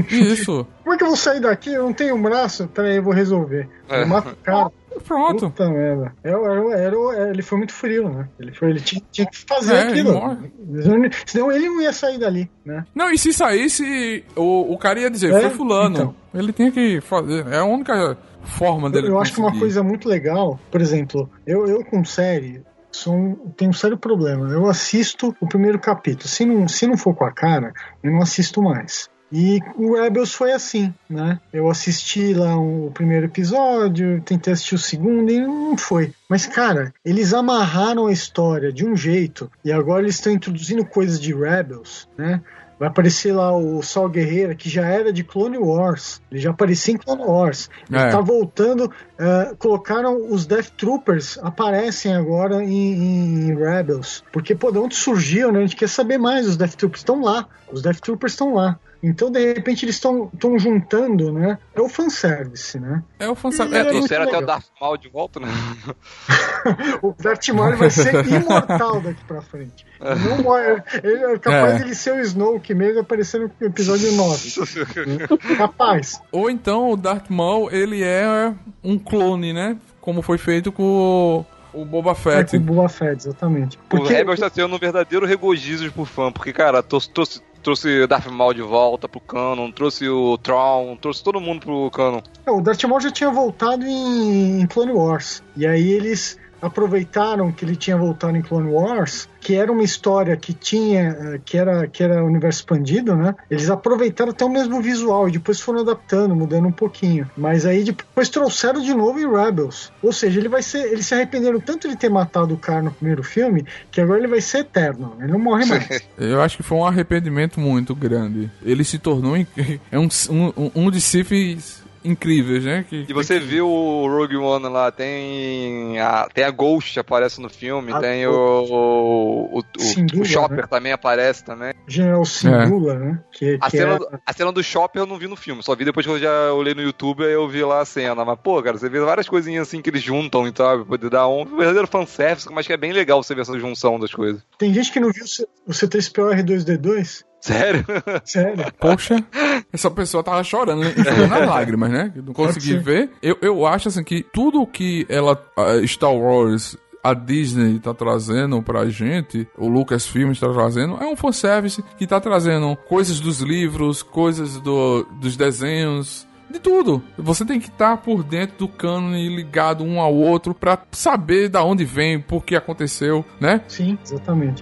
Isso. Como é que eu vou sair daqui? Eu não tenho um braço? Peraí, eu vou resolver. É. Eu mato o cara. Pronto. Puta merda. Era, era, era, ele foi muito frio, né? Ele, foi, ele tinha, tinha que fazer é, aquilo. Senão ele não ia sair dali, né? Não, e se saísse, o, o cara ia dizer, é, foi fulano. Então. Ele tinha que fazer. É a única forma dele. Eu, eu acho que uma coisa muito legal, por exemplo, eu, eu com série, sou tenho um sério problema. Eu assisto o primeiro capítulo. Se não, se não for com a cara, eu não assisto mais. E o Rebels foi assim, né? Eu assisti lá o primeiro episódio, tentei assistir o segundo e não foi. Mas, cara, eles amarraram a história de um jeito e agora eles estão introduzindo coisas de Rebels, né? Vai aparecer lá o Sol Guerreira, que já era de Clone Wars. Ele já aparecia em Clone Wars. Ele é. tá voltando. Uh, colocaram os Death Troopers, aparecem agora em, em, Rebels. Porque, pô, de onde surgiu, né? A gente quer saber mais. Os Death Troopers estão lá. Os Death Troopers estão lá. Então, de repente, eles estão juntando, né? É o fanservice, né? É o fanservice. É, trouxeram até o Darth Maul de volta, né? o Darth Maul vai ser imortal daqui pra frente. Não morre. Ele é capaz é. de ele ser o Snoke mesmo aparecendo no episódio 9. capaz. Ou então o Darth Maul, ele é um clone, né? Como foi feito com o Boba Fett. É, com o Boba Fett, exatamente. Porque... O Rebels está sendo um verdadeiro regozijo por fã, porque, cara, trouxe, trouxe Darth Maul de volta pro canon, trouxe o Tron, trouxe todo mundo pro canon. É, o Darth Maul já tinha voltado em, em Clone Wars. E aí eles aproveitaram que ele tinha voltado em Clone Wars, que era uma história que tinha, eh, que era, que era universo expandido, né? Eles aproveitaram até o mesmo visual e depois foram adaptando, mudando um pouquinho. Mas aí depois trouxeram de novo em Rebels. Ou seja, ele vai ser, eles se arrependeram tanto de ter matado o cara no primeiro filme, que agora ele vai ser eterno. Ele não morre mais. Eu acho que foi um arrependimento muito grande. Ele se tornou é um, um, um de Sith incríveis, né? Que, E você viu o Rogue One lá, tem a, tem a Ghost aparece no filme, A tem o, o, o, Sindula, o Chopper né? também aparece também. General Singula, né? Que, A que cena, é- do- a cena do Chopper eu não vi no filme, só vi depois que eu já olhei no YouTube e eu vi lá a cena. Mas, pô, cara, você vê várias coisinhas assim que eles juntam e tal, pra poder dar um verdadeiro fanservice, mas que é bem legal você ver essa junção das coisas. Tem gente que não viu o o C3PO R2D2? Sério? Sério? Poxa, essa pessoa tava chorando, né? enxugando as lágrimas, né? Que Não consegui ver. Eu, eu acho assim que tudo que ela, Star Wars, a Disney tá trazendo pra gente, o Lucasfilm está trazendo, é um fanservice que tá trazendo coisas dos livros, coisas do, dos desenhos. De tudo. Você tem que estar por dentro do cânone ligado um ao outro pra saber da onde vem, por que aconteceu, né? Sim, exatamente.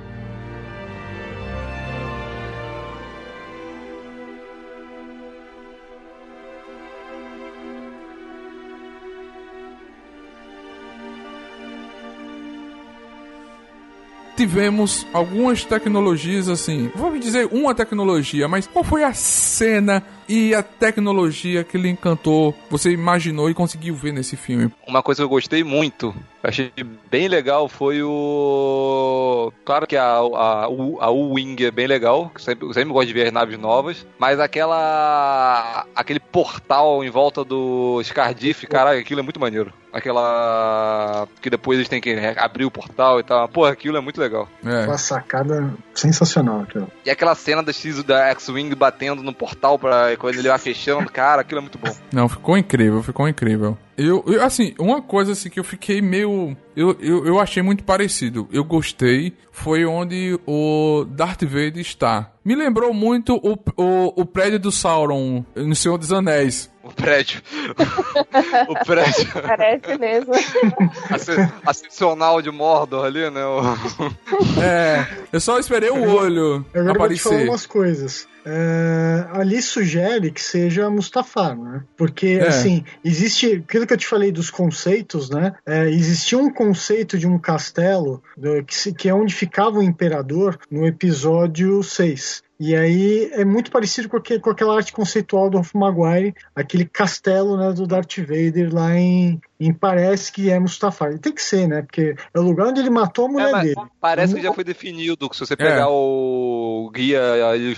Tivemos algumas tecnologias assim. Vamos dizer uma tecnologia, mas qual foi a cena e a tecnologia que lhe encantou, você imaginou e conseguiu ver nesse filme? Uma coisa que eu gostei muito, eu achei bem legal, foi o. Claro que a, a, a U-Wing é bem legal, que eu sempre, eu sempre gosto de ver as naves novas, mas aquela. aquele portal em volta do Scardiff, caralho, aquilo é muito maneiro. Aquela. que depois eles têm que abrir o portal e tal. Pô, aquilo é muito legal. É. Uma sacada sensacional. Aquilo. E aquela cena da X da X-Wing batendo no portal pra quando ele vai fechando, cara, aquilo é muito bom. Não, ficou incrível, ficou incrível. Eu, eu, assim, uma coisa assim que eu fiquei meio. Eu, eu, eu achei muito parecido. Eu gostei. Foi onde o Darth Vader está. Me lembrou muito o, o, o prédio do Sauron no Senhor dos Anéis. O prédio. o prédio. Parece mesmo. Ascensional de Mordor ali, né? O- É, eu só esperei o olho Agora eu vou te falar aparecer. umas coisas. É, ali sugere que seja Mustafar, né? Porque, É. assim, existe. Aquilo que eu te falei dos conceitos, né? É, existia um conceito de um castelo do- que, se- que é onde ficava o imperador no episódio 6. E aí é muito parecido com, aquele- com aquela arte conceitual do Ralph Maguire, aquele castelo né, do Darth Vader lá em, em parece que é Mustafar. E tem que ser, né? Porque é o lugar onde ele matou a mulher É, dele. parece que já foi definido. que Se você É. pegar o guia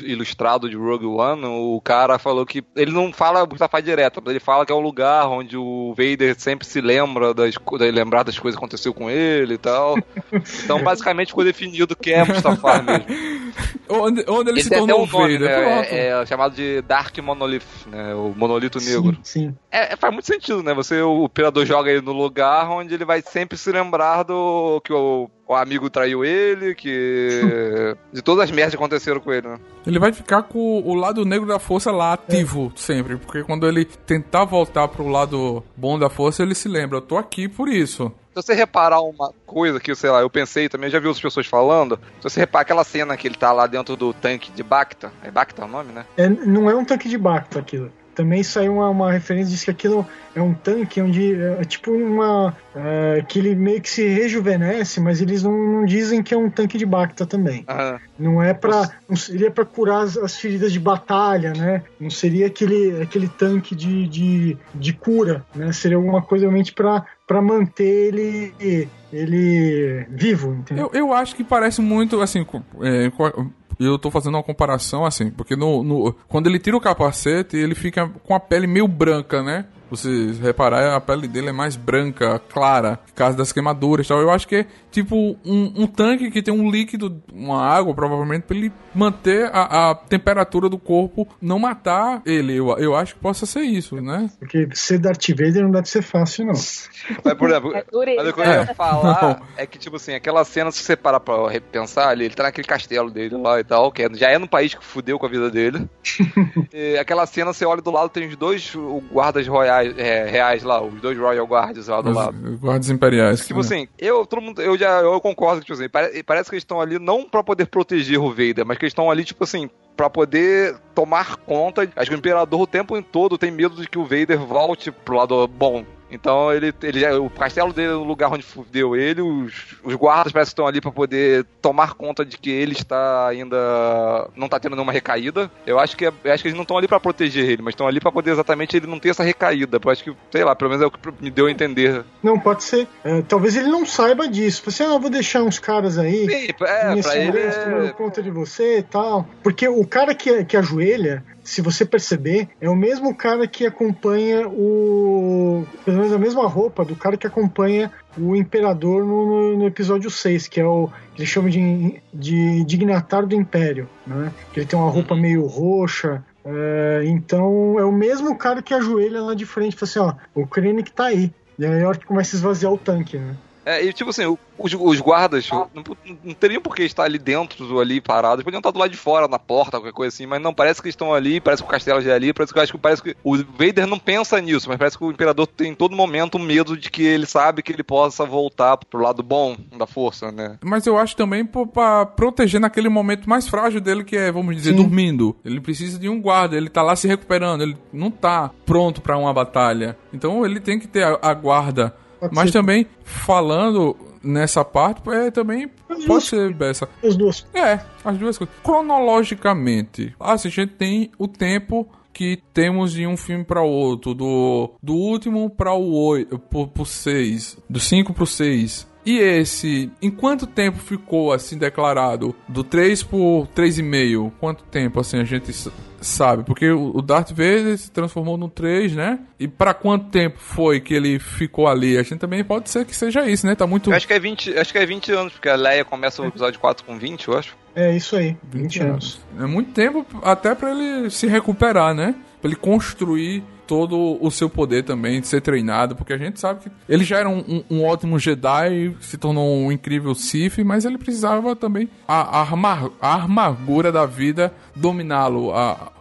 ilustrado de Rogue One, o cara falou que. Ele não fala Mustafa direto, mas ele fala que é um lugar onde o Vader sempre se lembra das, lembrar das coisas que aconteceu com ele e tal. Então, basicamente, ficou definido que é Mustafa mesmo. Onde, onde ele, Ele se tornou um nome, Vader. né? É, é chamado de Dark Monolith, né? O monolito negro. Sim, sim. É, é, faz muito sentido, né? Você, o imperador joga ele no lugar onde ele vai sempre se lembrar do que o, o amigo traiu ele, que. de todas as merdas que aconteceram com ele, né? Ele vai ficar com o lado negro da força lá ativo sempre. Porque quando ele tentar voltar pro lado bom da força, ele se lembra. Eu tô aqui por isso. Se você reparar uma coisa que, sei lá, eu pensei também, eu já vi outras pessoas falando. Se você reparar aquela cena que ele tá lá dentro do tanque de Bacta, é Bacta o nome, né? É, não é um tanque de Bacta aquilo. Também saiu uma, uma referência, diz que aquilo é um tanque onde é, é tipo uma. é, que ele meio que se rejuvenesce, mas eles não, não dizem que é um tanque de Bacta também. Aham. Não é pra. Não seria pra curar as, as feridas de batalha, né? Não seria aquele, aquele tanque de, de, de cura, né? Seria alguma coisa realmente pra, pra manter ele, ele vivo, entendeu? Eu, eu acho que parece muito, assim, é, com- eu tô fazendo uma comparação, assim, porque no, no- quando ele tira o capacete, ele fica com a pele meio branca, né? Você reparar, a pele dele é mais branca, clara, por causa das queimaduras e tal. Eu acho que é tipo um, um tanque que tem um líquido, uma água, provavelmente, pra ele manter a, a temperatura do corpo, não matar ele. Eu, eu acho que possa ser isso, né? Porque ser Darth Vader não deve ser fácil, não. Mas, por exemplo, É mas o que eu ia É. falar é que, tipo assim, aquela cena, se você parar pra repensar ali, ele tá naquele castelo dele lá e tal, que é- já é no país que fudeu com a vida dele. E aquela cena, você olha do lado, tem os dois guardas royais, é, reais lá, os dois Royal Guards lá do lado. Os guardas imperiais. Tipo né? assim, eu, todo mundo, eu já eu concordo que, tipo assim, pare- parece que eles estão ali não pra poder proteger o Vader, mas que eles estão ali, tipo assim, pra poder tomar conta. Acho que o Imperador o tempo todo tem medo de que o Vader volte pro lado bom. Então ele, ele o castelo dele é o lugar onde fudeu ele, os, os guardas parece que estão ali para poder tomar conta de que ele está ainda não tá tendo nenhuma recaída. Eu acho que, eu acho que eles não estão ali para proteger ele, mas estão ali para poder exatamente ele não ter essa recaída. Eu acho que, sei lá, pelo menos é o que me deu a entender. Não, pode ser. É, talvez ele não saiba disso. Você, ah, vou deixar uns caras aí. Sim, é, pra ele. Tomando conta de você e tal. Porque o cara que, que ajoelha, se você perceber, é o mesmo cara que acompanha o. Pelo menos a mesma roupa do cara que acompanha o Imperador no, no, episódio 6, que é o. que ele chama de, de dignatário do Império, né? Que ele tem uma roupa meio roxa. É, então é o mesmo cara que ajoelha lá de frente fala assim: ó, o Krennic tá aí. E aí é a hora que começa a esvaziar o tanque, né? É, e tipo assim, os, os guardas ah. não, não teriam por que estar ali dentro, ali parados, podiam estar do lado de fora, na porta, qualquer coisa assim, mas não, parece que estão ali, parece que o castelo já é ali, parece que, acho que parece que o Vader não pensa nisso, mas parece que o Imperador tem em todo momento medo de que ele sabe que ele possa voltar pro lado bom da força, né? Mas eu acho também pra proteger naquele momento mais frágil dele, que é, vamos dizer, Sim. dormindo. Ele precisa de um guarda, ele tá lá se recuperando, ele não tá pronto para uma batalha. Então ele tem que ter a, a guarda Pode Mas ser. também, falando nessa parte, é também as pode ser essa. As duas. É, as duas coisas. Cronologicamente, assim, a gente tem o tempo que temos de um filme para outro, do, do último para o 8, pro, pro 6, do 5 pro 6. E esse, em quanto tempo ficou assim declarado? Do 3 por 3,5? Quanto tempo assim a gente sabe? Porque o Darth Vader se transformou no 3, né? E para quanto tempo foi que ele ficou ali? A gente também pode ser que seja isso, né? Tá muito. Eu acho que é 20, acho que é 20 anos, porque a Leia começa o episódio 4 com 20, eu acho. É isso aí, 20, 20 anos. anos. É muito tempo até para ele se recuperar, né? Pra ele construir todo o seu poder também de ser treinado, porque a gente sabe que ele já era um, um, um ótimo Jedi, se tornou um incrível Sith, mas ele precisava também a, a, armar, a armadura da vida dominá-lo,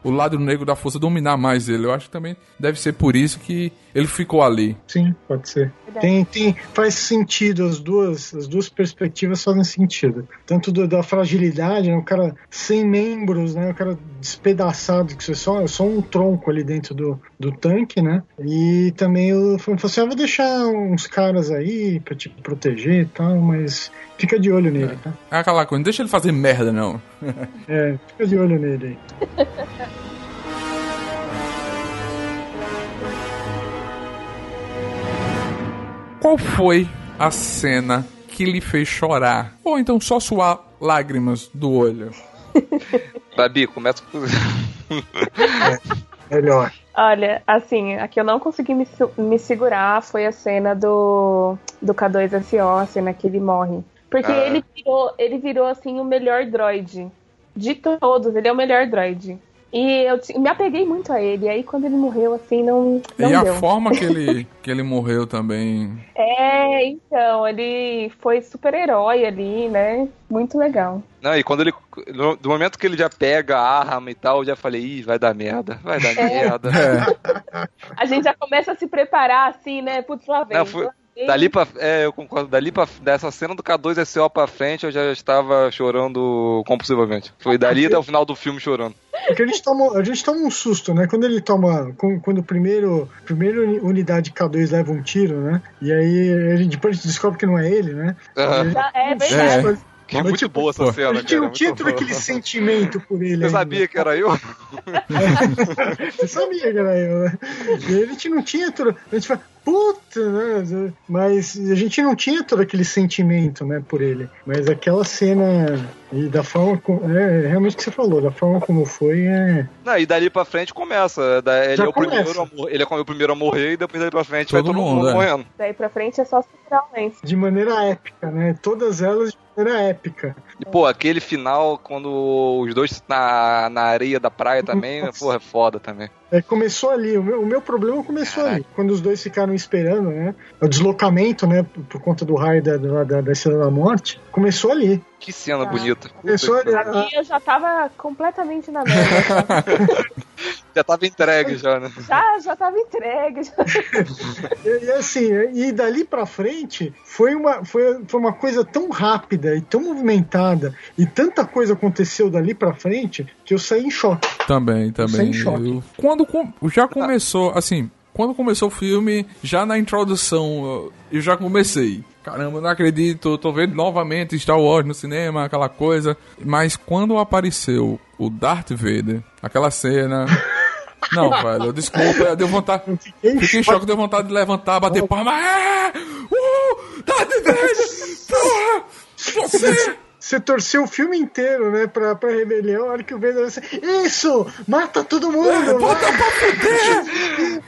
o lado negro da força dominar mais ele. Eu acho que também deve ser por isso que ele ficou ali. Sim, pode ser. Tem, tem, faz sentido, as duas, as duas perspectivas fazem sentido. Tanto do, da fragilidade, né, o cara sem membros, né, o cara despedaçado, que você só, só um tronco ali dentro do, do tanque, né? E também eu falei assim: ah, vou deixar uns caras aí pra te proteger e tal, mas fica de olho nele, tá? É aquela coisa, não deixa ele fazer merda, não. é, fica de olho nele aí. Qual foi a cena que lhe fez chorar? Ou então só suar lágrimas do olho? Babi, começa com. é, melhor. Olha, assim, a que eu não consegui me, me segurar foi a cena do, do K2SO, a cena que ele morre. Porque ah. ele virou, ele virou, assim, o melhor droid. De todos, ele é o melhor droid. E eu me apeguei muito a ele. E aí quando ele morreu, assim, não. não e deu. a forma que ele, que ele morreu também. É, então, ele foi super-herói ali, né? Muito legal. Não, e quando ele. No, do momento que ele já pega a arma e tal, eu já falei, ih, vai dar merda, vai dar é. merda. É. A gente já começa a se preparar assim, né? Putz, lá vem. Não, foi, Dali pra, é, eu concordo. Dali pra, dessa cena do K2SO pra frente, eu já estava chorando compulsivamente. Foi dali até o final do filme chorando. Porque a gente toma, a gente toma um susto, né? Quando ele toma. Quando o primeiro. Primeiro unidade K2 leva um tiro, né? E aí a gente, depois a gente descobre que não é ele, né? Uhum. É, é verdade. É. Que é muito boa essa cena. A gente não tinha todo aquele sentimento por ele. Você ainda. sabia que era eu? É, você sabia que era eu, né? E a gente não tinha todo. A gente fala, puta, né? Mas a gente não tinha todo aquele sentimento, né, por ele. Mas aquela cena e da forma como. É realmente o que você falou, da forma como foi é. Não, e dali pra frente começa. Ele, é o, primeiro a, ele é o primeiro a morrer e depois dali pra frente todo vai todo mundo, mundo é. morrendo. Daí pra frente é só superalmente. De maneira épica, né? Todas elas maneira épica. E, pô, aquele final, quando os dois na, na areia da praia também, Nossa. porra, é foda também. É, começou ali, o meu, o meu problema começou Caraca. ali, quando os dois ficaram esperando, né? O deslocamento, né, por, por conta do raio da, da, da Estrela da Morte, começou ali. Que cena ah. bonita. Começou ali. A... eu já tava completamente na merda. já tava entregue já, né? Já, já tava entregue. Já. e, e, assim, e dali pra frente foi uma, foi, foi uma coisa tão rápida e tão movimentada e tanta coisa aconteceu dali pra frente que eu saí em choque. Também, também. Eu saí em choque. Eu, quando com, já começou, assim, quando começou o filme, já na introdução, eu já comecei. Caramba, não acredito, tô vendo novamente Star Wars no cinema, aquela coisa. Mas quando apareceu o Darth Vader, aquela cena. Não, velho, desculpa, deu vontade. Fiquei em choque, deu vontade de levantar, bater palma. É! Uh! Darth Vader! Porra! Você! Você torceu o filme inteiro, né, pra, pra rebelião, a hora que o Vader disse, Isso! Mata todo mundo! É, bota pra fuder!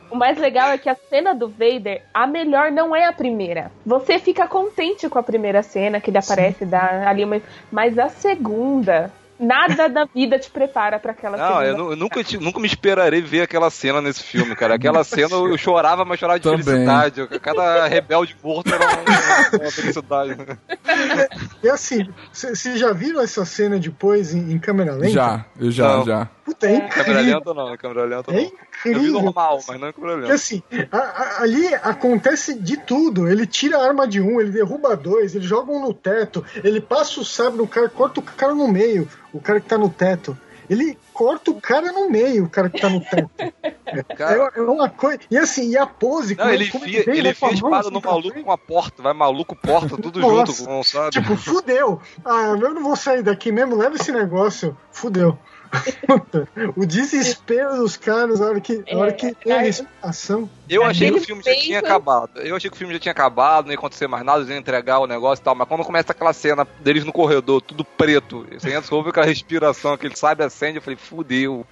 o mais legal é que a cena do Vader, a melhor não é a primeira. Você fica contente com a primeira cena, que ele aparece, dá ali uma... Mas a segunda, Nada da vida te prepara para aquela não, cena. Eu, eu nunca, nunca me esperarei ver aquela cena nesse filme, cara. Aquela cena eu chorava, mas chorava de Também. felicidade. Cada rebelde morto era uma, uma felicidade. E assim, vocês já viram essa cena depois em, em câmera lenta? Já, eu já, não. já. Puta, é incrível. Câmera lenta não, câmera lenta não. É incrível. Eu vi normal, mas não é câmera lenta. Porque assim, a, a, ali acontece de tudo. Ele tira a arma de um, ele derruba dois, ele joga um no teto, ele passa o sabre no cara, corta o cara no meio, o cara que tá no teto. Ele corta o cara no meio, o cara que tá no teto. Cara... É, é, uma coisa. E assim, e a pose. Não, ele enfia, ele, ele enfia espada assim no maluco com a porta, vai maluco, porta, tudo Nossa, junto, sabe? Tipo, fudeu. Ah, eu não vou sair daqui mesmo, leva esse negócio. Fudeu o desespero dos caras na hora que, na hora que tem a respiração. Eu achei que o filme já tinha acabado. Eu achei que o filme já tinha acabado, não ia acontecer mais nada, eles iam entregar o negócio e tal. Mas quando começa aquela cena deles no corredor, tudo preto, você entra, ouve aquela respiração, aquele sabe acende, eu falei, fudeu.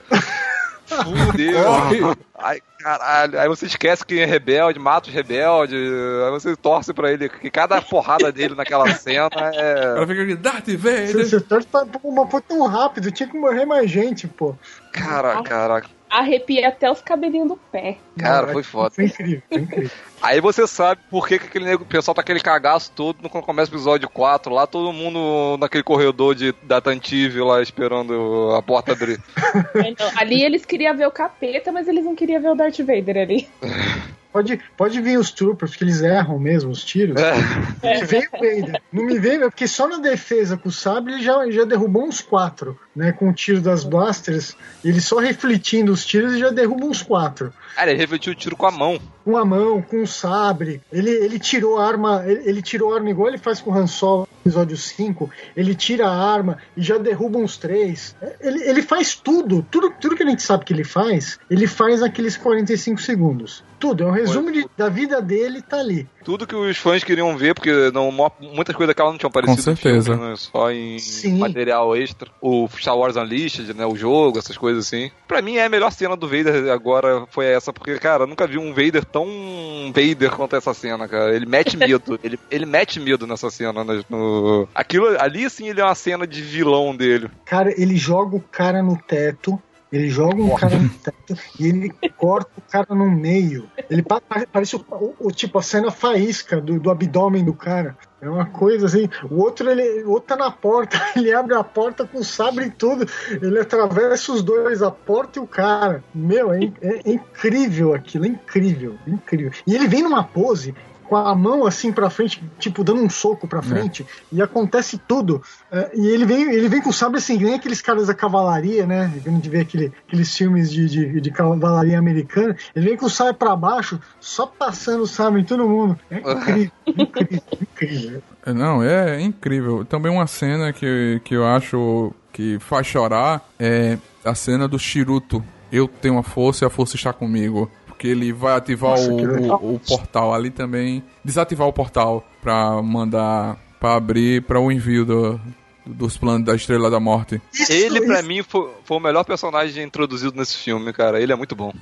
Fudeu. Ai, caralho. Aí você esquece que é rebelde, mata os rebeldes. Aí você torce pra ele. Que cada porrada dele naquela cena é. Ela fica aqui, Darth Vader. Você, você torce pra uma foi tão rápido, tinha que morrer mais gente, pô. Cara, caraca arrepia até os cabelinhos do pé. Cara, foi foda. Foi incrível, foi incrível. Aí você sabe por que, que aquele o pessoal tá aquele cagaço todo quando começa o episódio 4, lá todo mundo naquele corredor de, da Tantive lá esperando a porta abrir. Então, ali eles queriam ver o capeta, mas eles não queriam ver o Darth Vader ali. Pode, pode vir os troopers, porque eles erram mesmo os tiros. É. Me vem o Vader. Não me vem, porque só na defesa com o sabre ele já, já derrubou uns quatro, né? Com o tiro das blasters. Ele só refletindo os tiros e já derruba uns quatro. Cara, ele refletiu o tiro com a mão. Com a mão, com o sabre. Ele, ele tirou a arma. Ele, ele tirou a arma igual ele faz com o Han Solo no episódio 5. Ele tira a arma e já derruba uns três. Ele, ele faz tudo. Tudo, tudo que a gente sabe que ele faz, ele faz naqueles 45 segundos. Tudo, é um resumo de, da vida dele, tá ali. Tudo que os fãs queriam ver, porque não, muitas coisas daquela não tinham aparecido Com certeza. Filme, né? só em Sim. material extra. O Star Wars Unleashed, né? O jogo, essas coisas assim. Pra mim é a melhor cena do Vader agora foi essa, porque, cara, nunca vi um Vader tão Vader quanto essa cena, cara. Ele mete medo. ele, ele mete medo nessa cena. Né? No... Aquilo, ali sim ele é uma cena de vilão dele. Cara, ele joga o cara no teto ele joga um cara no teto e ele corta o cara no meio. Ele parece o, o, o tipo a cena faísca do, do, abdômen do cara. É uma coisa assim. O outro, ele, o outro tá na porta, ele abre a porta com o sabre e tudo. Ele atravessa os dois, a porta e o cara. Meu, é, é, é incrível aquilo, é incrível, é incrível. E ele vem numa pose com a mão assim para frente, tipo dando um soco para é. frente, é. e acontece tudo. É, e ele vem, ele vem com o sabre assim, nem aqueles caras da cavalaria, né? A gente vê aquele, aqueles filmes de, de, de, cavalaria americana. Ele vem com o sabre para baixo, só passando o sabre em todo mundo. É incrível, incrível, incrível. Não, é incrível. Também uma cena que, que eu acho que faz chorar é a cena do Chiruto. Eu tenho a força e a força está comigo que ele vai ativar Nossa, o, o, o, portal ali também. Desativar o portal pra mandar. pra abrir para o envio do, dos planos da Estrela da Morte. Isso, ele, para mim, foi, foi, o melhor personagem introduzido nesse filme, cara. Ele é muito bom.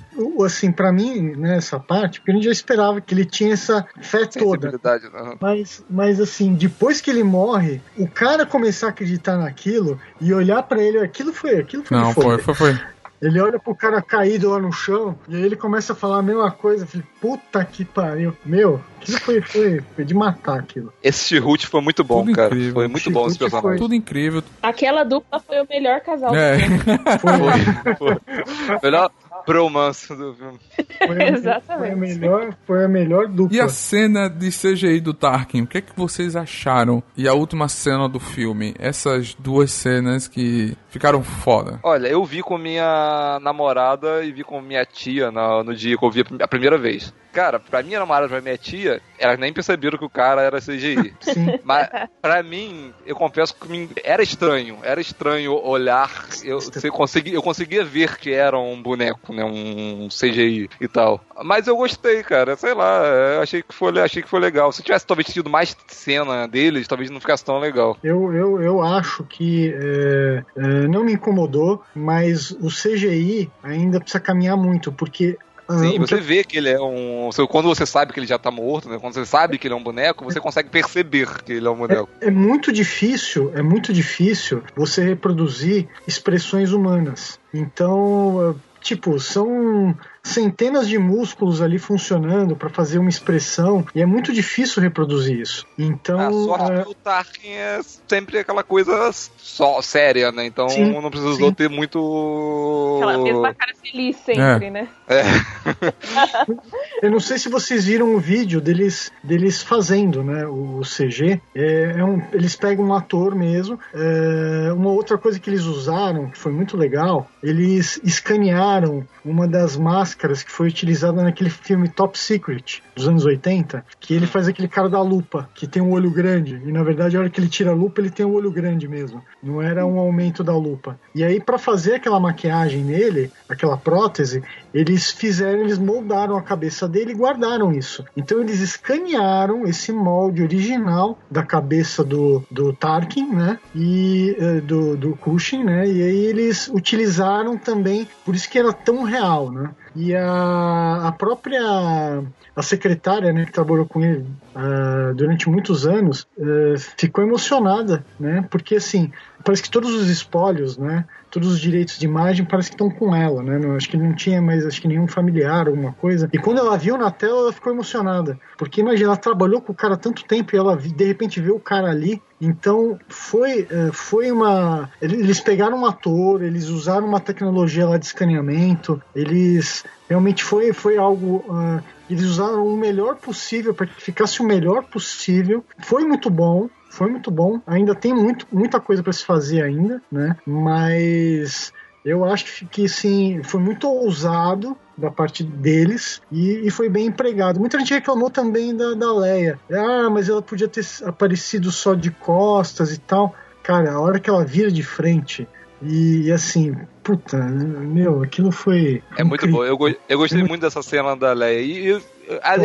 Assim, para mim, nessa né, parte, porque a gente já esperava que ele tinha essa fé toda. Né? Mas, mas, assim, depois que ele morre, o cara começar a acreditar naquilo e olhar para ele, aquilo foi, aquilo foi. Não, foi, foi, foi. Ele olha pro cara caído lá no chão e aí ele começa a falar a mesma coisa. Falei, puta que pariu. Meu, aquilo foi, foi, foi de matar aquilo. Esse Chihut foi muito bom, Tudo cara. Incrível. Foi muito bom esse personagem. Foi... Tudo incrível. Aquela dupla foi o melhor casal. É. Foi. foi. Melhor bromance do filme. Foi a, Exatamente. Foi a, melhor, foi a melhor dupla. E a cena de CGI do Tarkin, o que é que vocês acharam? E a última cena do filme? Essas duas cenas que ficaram foda? Olha, eu vi com minha namorada e vi com minha tia no, no dia que eu vi a primeira vez. Cara, pra minha namorada e pra minha tia, elas nem perceberam que o cara era CGI. Sim. Mas pra mim, eu confesso que era estranho. Era estranho olhar. Eu, você consegui, eu conseguia ver que era um boneco, né? Um CGI e tal. Mas eu gostei, cara. Sei lá, eu achei que foi, achei que foi legal. Se tivesse talvez tido mais cena deles, talvez não ficasse tão legal. Eu, eu, eu acho que é, é, não me incomodou, mas o CGI ainda precisa caminhar muito, porque. ah, Sim, você vê que ele é um. Quando você sabe que ele já tá morto, né? Quando você sabe que ele é um boneco, você consegue perceber que ele é um boneco. É muito difícil, é muito difícil você reproduzir expressões humanas. Então, tipo, são centenas de músculos ali funcionando para fazer uma expressão e é muito difícil reproduzir isso. Então, a sorte eh, que o Tarkin é sempre aquela coisa só séria, né? Então Sim, não precisou sim. ter muito. Aquela mesma cara feliz sempre, né? É. eu não sei se vocês viram o vídeo deles, deles fazendo, né, o, CG. É, é um- eles pegam um ator mesmo. É, uma outra coisa que eles usaram, que foi muito legal, eles escanearam uma das máscaras que foi utilizada naquele filme Top Secret dos anos 80, que ele faz aquele cara da lupa, que tem um olho grande. E na verdade, a hora que ele tira a lupa, ele tem um olho grande mesmo. Não era um aumento da lupa. E aí, para fazer aquela maquiagem nele, aquela prótese, eles fizeram, eles moldaram a cabeça dele e guardaram isso. Então eles escanearam esse molde original da cabeça do, do Tarkin, né? E eh, do, do Cushing, né? E aí eles utilizaram também, por isso que era tão real, né? E a, a própria a secretária, né, que trabalhou com ele ah, durante muitos anos, eh, ficou emocionada, né? Porque assim, parece que todos os espólios, né? Todos os direitos de imagem parece que estão com ela, né? Não, acho que não tinha mais, acho que nenhum familiar, alguma coisa. E quando ela viu na tela, ela ficou emocionada. Porque imagina, ela trabalhou com o cara tanto tempo e ela de repente vê o cara ali. Então foi, eh, foi uma. ele- Eles pegaram um ator, eles usaram uma tecnologia lá de escaneamento, eles realmente foi, foi algo. ah, eles usaram o melhor possível para que ficasse o melhor possível. Foi muito bom. Foi muito bom. Ainda tem muito, muita coisa para se fazer ainda, né? Mas eu acho que sim, foi muito ousado da parte deles e, e foi bem empregado. Muita gente reclamou também da, da Leia. Ah, mas ela podia ter aparecido só de costas e tal. Cara, a hora que ela vira de frente e, e assim, puta, meu, aquilo foi. É muito incrível. bom. Eu, eu gostei Muito- muito dessa cena da Leia. E.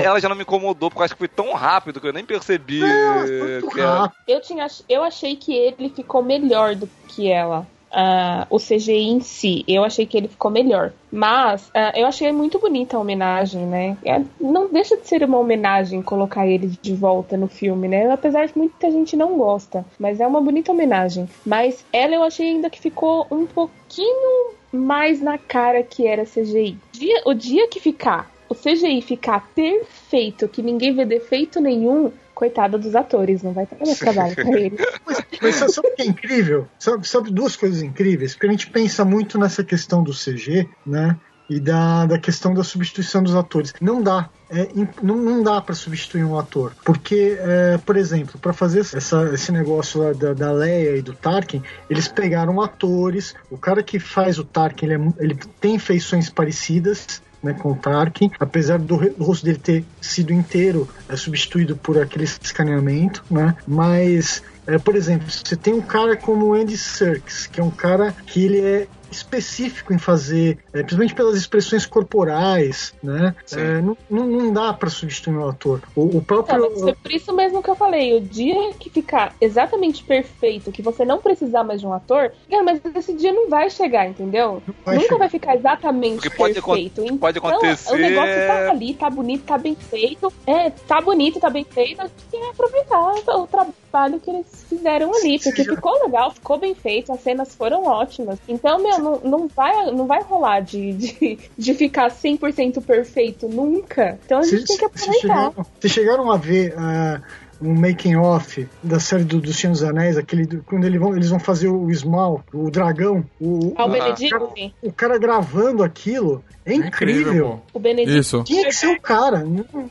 ela já não me incomodou, porque eu acho que foi tão rápido que eu nem percebi. Não, que. Eu, tinha, eu achei que ele ficou melhor do que ela. Ah, o CGI em si, eu achei que ele ficou melhor. Mas ah, eu achei muito bonita a homenagem, né? É, não deixa de ser uma homenagem colocar ele de volta no filme, né? Apesar de muita gente não gosta. Mas é uma bonita homenagem. Mas ela eu achei ainda que ficou um pouquinho mais na cara que era CGI. Dia- o dia que ficar, o CGI ficar perfeito, que ninguém vê defeito nenhum, coitado dos atores, não vai ter mais trabalho pra eles. Mas, mas sabe o que é incrível? Sabe, sabe duas coisas incríveis? Porque a gente pensa muito nessa questão do CG, né? E da, da questão da substituição dos atores. Não dá. É, não, não dá para substituir um ator. Porque, é, por exemplo, para fazer essa, esse negócio lá da, da Leia e do Tarkin, eles pegaram atores. O cara que faz o Tarkin, ele, é ele tem feições parecidas né, com o Tarkin, apesar do, do rosto dele ter sido inteiro é, substituído por aquele escaneamento, né? Mas, é, por exemplo, você tem um cara como Andy Serkis, que é um cara que ele é específico em fazer, é, principalmente pelas expressões corporais, né? É, não, não, dá para substituir um ator. O, o próprio foi por isso mesmo que eu falei. O dia que ficar exatamente perfeito, que você não precisar mais de um ator, cara, mas esse dia não vai chegar, entendeu? vai Nunca chegar. vai ficar exatamente Porque pode acon- perfeito. Então, pode acontecer- O negócio tá ali, tá bonito, tá bem feito. É, tá bonito, tá bem feito. A gente tem que aproveitar o trabalho que eles fizeram ali. Porque Sim. ficou legal, ficou bem feito, as cenas foram ótimas. Então, meu, não, não, vai, não vai rolar de, de, de ficar 100% perfeito nunca. Então a gente tem que aproveitar. vocês chegaram a ver ah, um making off da série do, do Senhor dos Anéis, aquele do- quando eles vão, eles vão fazer o Smaug, o dragão, o, Ah, o o, Benedict? o cara gravando aquilo é incrível. O Benedict Isso. Tinha que ser o cara. Não,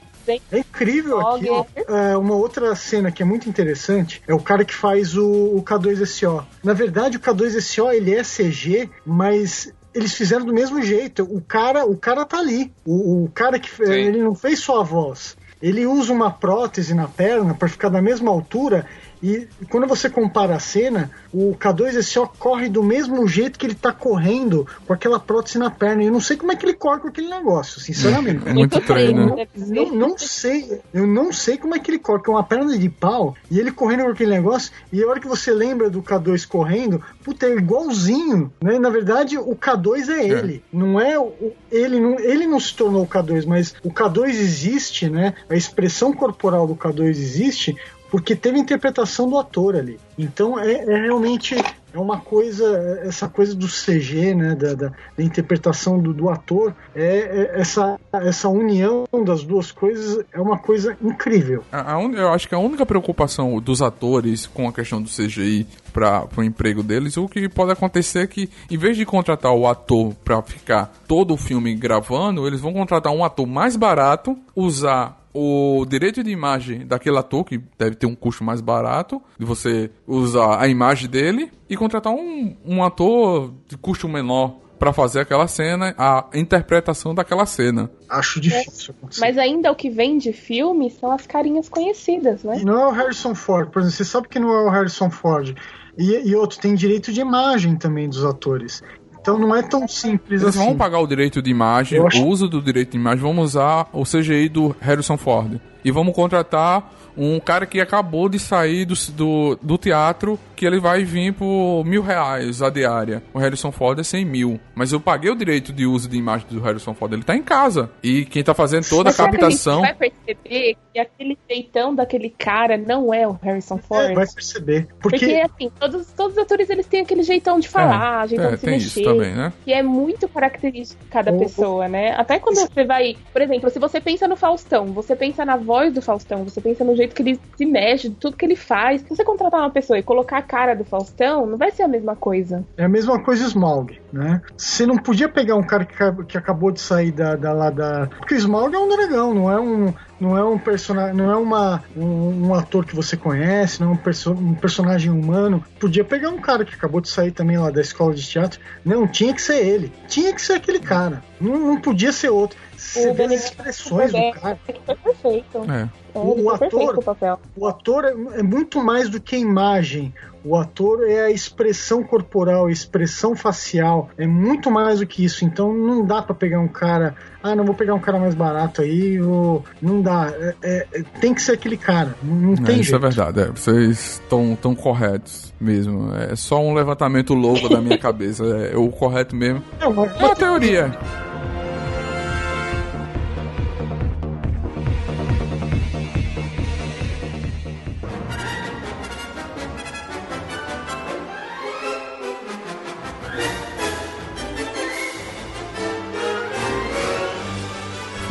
É incrível aqui. É, uma outra cena que é muito interessante é o cara que faz o, o K2SO. Na verdade, o K2SO ele é CG, mas eles fizeram do mesmo jeito. O cara, o cara tá ali. O, o cara que Sim. ele não fez só a voz. Ele usa uma prótese na perna para ficar da mesma altura e quando você compara a cena, o K2SO corre do mesmo jeito que ele tá correndo com aquela prótese na perna. E eu não sei como é que ele corre com aquele negócio, sinceramente. É muito treino. deve ser. Não, não sei, eu não sei como é que ele corre, com uma perna de pau e ele correndo com aquele negócio, e a hora que você lembra do K2 correndo, puta, é igualzinho, né? Na verdade, o K2 é ele, não é o, ele, não, ele não se tornou o K2, mas o K2 existe, né? A expressão corporal do K2 existe porque teve interpretação do ator ali. Então é, é realmente é uma coisa, essa coisa do CG, né, da, da, da interpretação do, do ator, é, é essa, essa união das duas coisas é uma coisa incrível. A- a un- eu acho que a única preocupação dos atores com a questão do CGI para o emprego deles, o que pode acontecer é que, em vez de contratar o ator para ficar todo o filme gravando, eles vão contratar um ator mais barato, usar o direito de imagem daquele ator, que deve ter um custo mais barato, de você usar a imagem dele, e contratar um, um ator de custo menor para fazer aquela cena, a interpretação daquela cena. Acho difícil acontecer. Mas ainda o que vem de filme são as carinhas conhecidas, né? E não é o Harrison Ford, por exemplo, você sabe que não é o Harrison Ford. E, e outro, tem direito de imagem também dos atores. Então não é tão simples Eles assim. vão pagar o direito de imagem, acho- o uso do direito de imagem, vamos usar o CGI do Harrison Ford. E vamos contratar um cara que acabou de sair do, do, do teatro, que ele vai vir por mil reais a diária. O Harrison Ford é 100 mil. Mas eu paguei o direito de uso de imagem do Harrison Ford, ele tá em casa. E quem tá fazendo toda a Mas será que captação... a gente vai perceber que aquele jeitão daquele cara não é o Harrison Ford? É, vai perceber. Porque, Porque, assim, todos, todos os atores eles têm aquele jeitão de falar, É, jeitão é, de se tem mexer. isso também, né? Que é muito característico de cada O- pessoa, né? Até quando você vai. Por exemplo, se você pensa no Faustão, você pensa na voz do Faustão, você pensa no jeito que ele se mexe, de tudo que ele faz. Se você contratar uma pessoa e colocar a cara do Faustão, não vai ser a mesma coisa. é a mesma coisa Smaug, né? Você não podia pegar um cara que, que acabou de sair da, da lá da. Porque o Smaug é um dragão, não é um. Não é um personagem, não é uma, um, um ator que você conhece, não é um, perso um personagem humano. Podia pegar um cara que acabou de sair também lá da escola de teatro. Não, tinha que ser ele. Tinha que ser aquele cara. Não, não podia ser outro. Você vê as expressões do cara. é que foi perfeito. É. É, O- ele o ator- perfeito o ator é, é muito mais do que a imagem. O ator é a expressão corporal, a expressão facial. É muito mais do que isso. Então não dá pra pegar um cara. Ah, não vou pegar um cara mais barato aí. Ou... Não dá. É- é- é- tem que ser aquele cara. Não, não É, tem isso jeito. é verdade, é, vocês estão tão corretos mesmo. É só um levantamento louco da minha cabeça. É o correto mesmo. Não, mas- É uma teoria.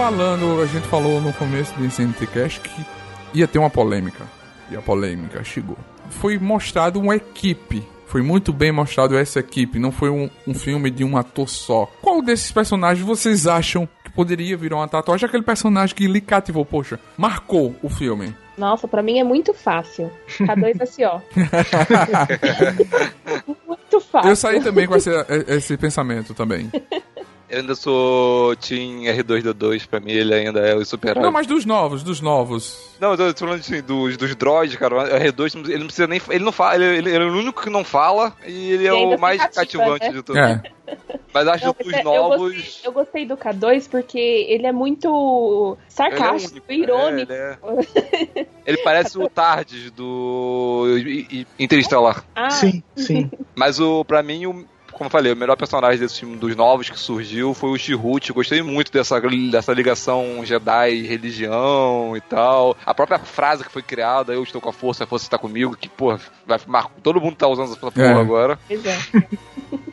Falando, a gente falou no começo desse NTCast que ia ter uma polêmica. E a polêmica chegou. Foi mostrado uma equipe. Foi muito bem mostrado essa equipe. Não foi um, um filme de um ator só. Qual desses personagens vocês acham que poderia virar uma tatuagem? Aquele personagem que lhe cativou, poxa, marcou o filme. Nossa, pra mim é muito fácil. K2SO. muito fácil. Eu saí também com esse, esse pensamento também. Eu ainda sou Team R2D2, pra mim ele ainda é o super Não, mas dos novos, dos novos. Não, eu tô falando assim, dos, dos droids, cara. O R2, ele não precisa nem. Ele não fala, ele, ele é o único que não fala e ele é E ainda o mais fica ativa, cativante né? de tudo. É. Mas acho Não, que os é- novos. Eu gostei, eu gostei do K2 porque ele é muito sarcástico, Ele é único, irônico. é, ele, é- ele parece o Tardes do Interestelar. Ah, Sim, sim. Mas o, pra mim, o, como eu falei, o melhor personagem desse filme dos novos que surgiu foi o Chihut. Gostei muito dessa, dessa ligação Jedi religião e tal. A própria frase que foi criada, eu estou com a força, a força está comigo, que, pô, vai, mar- todo mundo tá usando essa porra É. agora. pois é.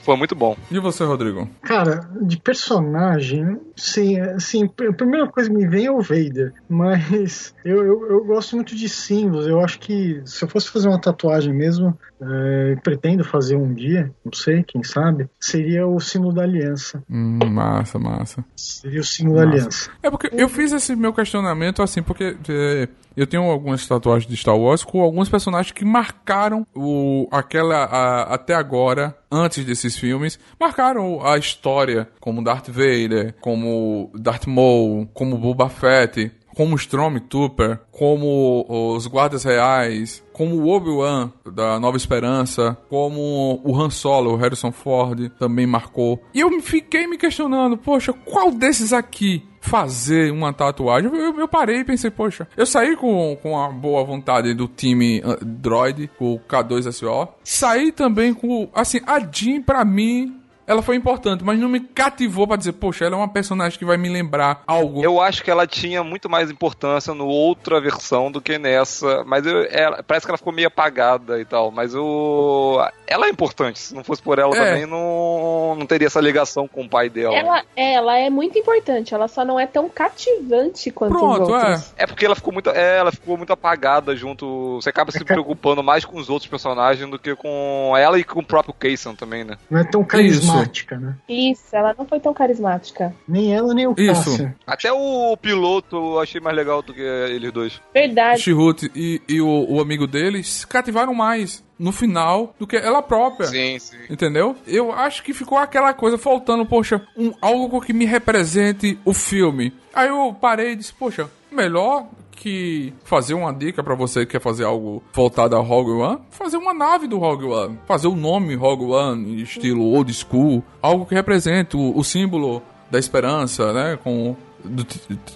Foi muito bom. E você, Rodrigo? Cara, de personagem, sim, assim, a primeira coisa que me vem é o Vader, mas eu, eu, eu gosto muito de símbolos. Eu acho que se eu fosse fazer uma tatuagem mesmo, é, pretendo fazer um dia, não sei, quem sabe, seria o símbolo da aliança. Hum, massa, massa. Seria o símbolo da aliança. É porque eu fiz esse meu questionamento assim, porque é, eu tenho algumas tatuagens de Star Wars com alguns personagens que marcaram o, aquela, a, até agora, antes desses filmes, marcaram a história, como Darth Vader, como Darth Maul, como Boba Fett, como Stormtrooper, como os guardas reais, como o Obi-Wan da Nova Esperança, como o Han Solo, o Harrison Ford também marcou. E eu fiquei me questionando, poxa, qual desses aqui fazer uma tatuagem? Eu, eu parei e pensei, poxa, eu saí com, com a boa vontade do time uh, Droid, o K2SO. Saí também com, assim, a Jean pra mim ela foi importante, mas não me cativou para dizer, poxa, ela é uma personagem que vai me lembrar algo. Eu acho que ela tinha muito mais importância no outra versão do que nessa, mas eu, ela, parece que ela ficou meio apagada e tal, mas eu, ela é importante, se não fosse por ela é. também não, não teria essa ligação com o pai dela. Ela, ela é muito importante, ela só não é tão cativante quanto Pronto, os outros. É. é porque ela ficou muito, é, ela ficou muito apagada junto, você acaba se preocupando mais com os outros personagens do que com ela e com o próprio Kaysen também, né? Não é tão carismática carismática, né? Isso, ela não foi tão carismática. Nem ela, nem o Isso. Até o piloto eu achei mais legal do que eles dois. Verdade. O Chihut e, e o, o amigo deles cativaram mais no final do que ela própria. Sim, sim. Entendeu? Eu acho que ficou aquela coisa faltando, poxa, um, algo que me represente o filme. Aí eu parei e disse, poxa, melhor que fazer uma dica para você que quer fazer algo voltado a Rogue One, fazer uma nave do Rogue One, fazer o nome Rogue One, estilo old school, algo que represente o, o símbolo da esperança, né, com do,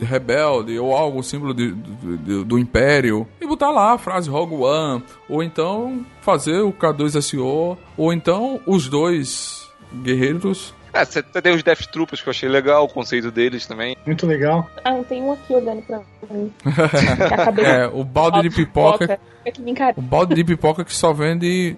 rebelde ou algo símbolo de, do, do império. E botar lá a frase Rogue One. Ou então fazer o K2SO ou então os dois guerreiros é, você tem os Death Troopers que eu achei legal, o conceito deles também. Muito legal. Ah, tem um aqui olhando pra mim. é, o balde de pipoca. O balde de pipoca que só vende